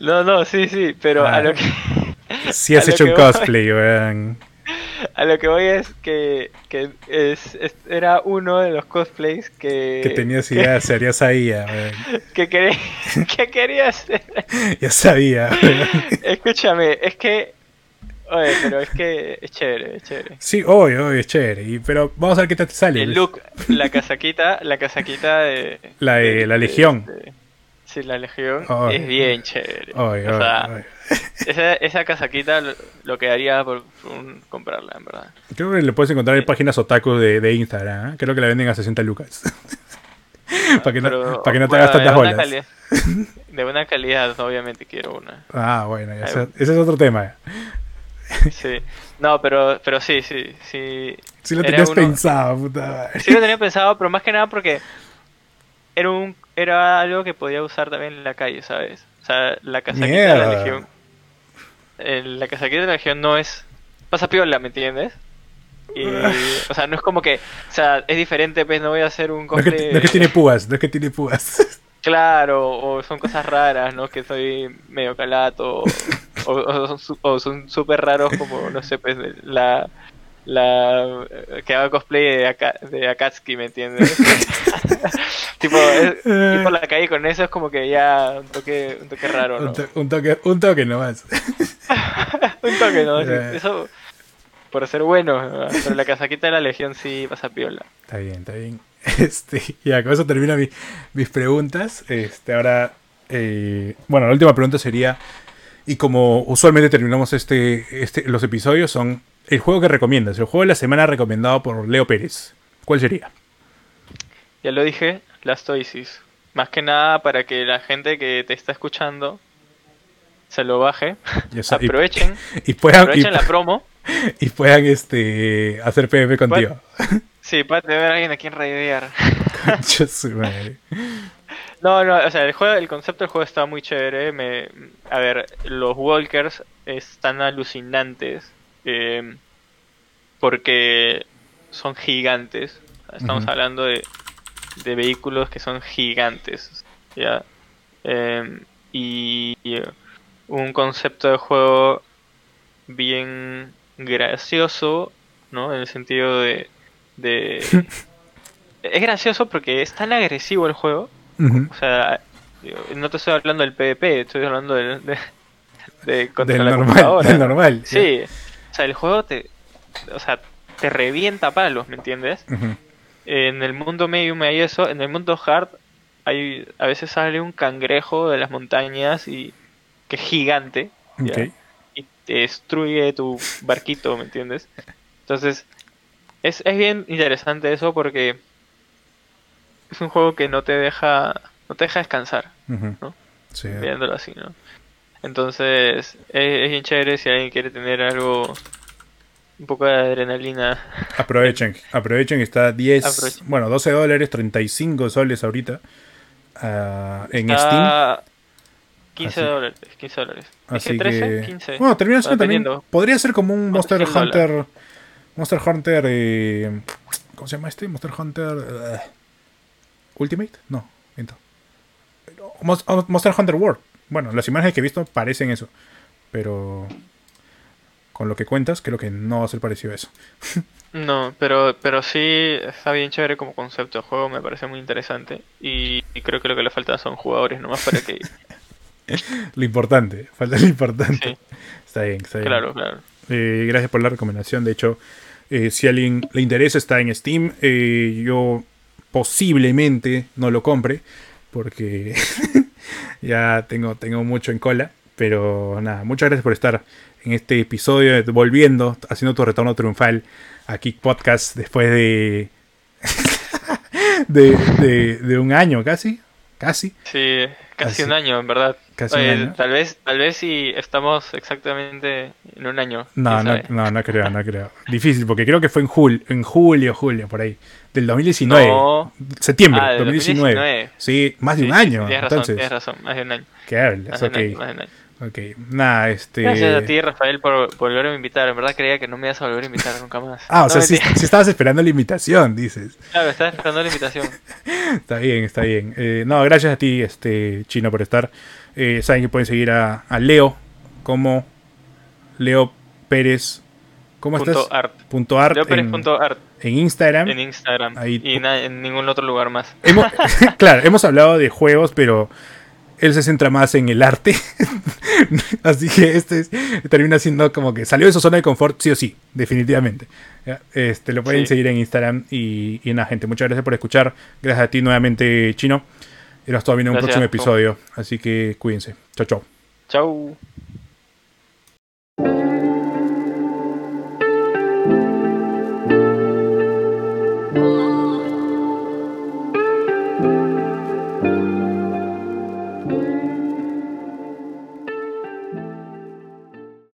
No, no, sí, sí, pero Ah. a lo que Si has hecho un cosplay, weón. A lo que voy es que, que es, es- era uno de los cosplays que Que tenías idea, serías ahí, ya, weón. que, quería, que quería hacer. Ya sabía, weón. Escúchame, es que. Oye, pero es que es chévere, es chévere. Sí, obvio, obvio, es chévere. y- pero vamos a ver qué te sale. El pues. look, la casaquita, la casaquita de. La de la Legión. de- sí, la Legión es bien chévere. O sea. Esa, esa casaquita lo, lo quedaría por, por un- comprarla, en verdad. Creo que le puedes encontrar en páginas otaku de, de Instagram. ¿eh? Creo que la venden a 60 lucas. para que, no, Pero, para que no te hagas tantas de buena bolas. calidad- de buena calidad, obviamente quiero una. Ah, bueno, ese, es otro tema. Sí. No, pero, pero sí, sí, sí. Si lo tenías uno- pensado, puta. Sí lo tenía pensado, pero más que nada porque era un era algo que podía usar también en la calle, ¿sabes? O sea, la casaquita de Mierda. la Legión. eh, la casaquita de la Legión no es pasapiola, ¿me entiendes? Y, o sea, no es como que, o sea, es diferente, pues no voy a hacer un No es, que, cosplay. no es que tiene púas, no es que tiene púas. Claro, o son cosas raras, ¿no? Que soy medio calato, o, o o son súper raros como, no sé, pues la... La que haga cosplay de, Aka- de Akatsuki, ¿me entiendes? tipo, es- ir por la calle con eso es como que ya un toque, un toque raro, ¿no? un, to- un toque, un toque nomás. Un toque, ¿no? Sí, Eh. Eso por ser bueno, ¿no? pero la casaquita de la Legión sí pasa piola. Está bien, está bien. Este, ya, con eso termino mi- mis preguntas. Este, ahora, eh, bueno, la última pregunta sería, y como usualmente terminamos este, este, los episodios, son el juego que recomiendas, el juego de la semana recomendado por Leo Pérez. ¿Cuál sería? Ya lo dije, la Stoicis. Más que nada para que la gente que te está escuchando se lo baje. Y- Aprovechen, Y, puedan, y, aprovechen la promo. y puedan este, hacer PvP contigo. Sí, para tener a alguien a quien raidear. No, no, o sea, el juego, el concepto del juego está muy chévere. Me, a ver, los walkers están alucinantes eh, porque son gigantes. Estamos hablando de, de vehículos que son gigantes, ya. Eh, y, y un concepto de juego bien gracioso, ¿no? En el sentido de, de es gracioso porque es tan agresivo el juego o sea, no te estoy hablando del PvP, estoy hablando del, de, de contra Del la normal, del normal. Sí, o sea, el juego te, o sea, te revienta palos, ¿me entiendes? Ujú. En el mundo medium hay eso, en el mundo hard hay a veces sale un cangrejo de las montañas y que es gigante y te destruye tu barquito, ¿me entiendes? Entonces, es, es bien interesante eso porque es un juego que no te deja no te deja descansar, Ujú. ¿no? Sí. viéndolo así, ¿no? Entonces, es, es bien chévere si alguien quiere tener algo un poco de adrenalina. Aprovechen, aprovechen, está 10, Aprovechen. bueno, 12 dólares, 35 soles ahorita ah, en Steam. Está 15 Así- dólares, 15 dólares. Así Dije 13, que, 15. bueno, termina siendo también, podría ser como un ¿Cuánto Monster? Hunter, Monster Hunter, eh, ¿cómo se llama este? Monster Hunter eh, Ultimate, no, miento. Monster Hunter World. Bueno, las imágenes que he visto parecen eso, pero con lo que cuentas creo que no va a ser parecido a eso. No, pero, pero sí está bien chévere como concepto de juego, me parece muy interesante. Y, y creo que lo que le falta son jugadores nomás para que... Lo importante, falta lo importante. Sí, Está bien, está bien. claro, claro. Eh, gracias por la recomendación. De hecho, eh, si a alguien le interesa, está en Steam. Eh, yo posiblemente no lo compre porque ya tengo, tengo mucho en cola. Pero nada, muchas gracias por estar en este episodio, volviendo, haciendo tu retorno triunfal a Kick Podcast después de, de, de, de un año casi. Casi. Sí, casi Así- un año, en verdad. casi un Oye, año. Tal vez, tal vez si estamos exactamente en un año. No, no, no, no creo, no creo. Difícil, porque creo que fue en julio, en julio, julio, por ahí. Del 2019. No. Septiembre, Ah, del 2019. 2019. Sí, más de Sí, un año. Tienes razón, entonces, tienes razón, más de un año. ¿qué hablas? Más de un Ok, año, más de un año. Ok. Nada, este. Gracias a ti, Rafael, por, por volverme a invitar. En verdad creía que no me ibas a volver a invitar nunca más. Ah, o No, sea, mentira. sí estabas esperando la invitación, dices. Claro, estaba esperando la invitación. Está bien, está bien. Eh, no, gracias a ti, este Chino, por estar. Eh, saben que pueden seguir a, a Leo como Leo Pérez. ¿Cómo punto estás? art. Punto art Leo Pérez en, punto art en Instagram. en Instagram. Ahí y en ningún otro lugar más. Hemos- claro, hemos hablado de juegos, pero él se centra más en el arte. Así que este es- termina siendo como que salió de su zona de confort, sí o sí, definitivamente. Este, lo pueden Sí. seguir en Instagram y, y nada, gente. Muchas gracias por escuchar. Gracias a ti nuevamente, Chino. Y nos estamos viendo en un próximo episodio. Así que cuídense. Chao, chao. Chau.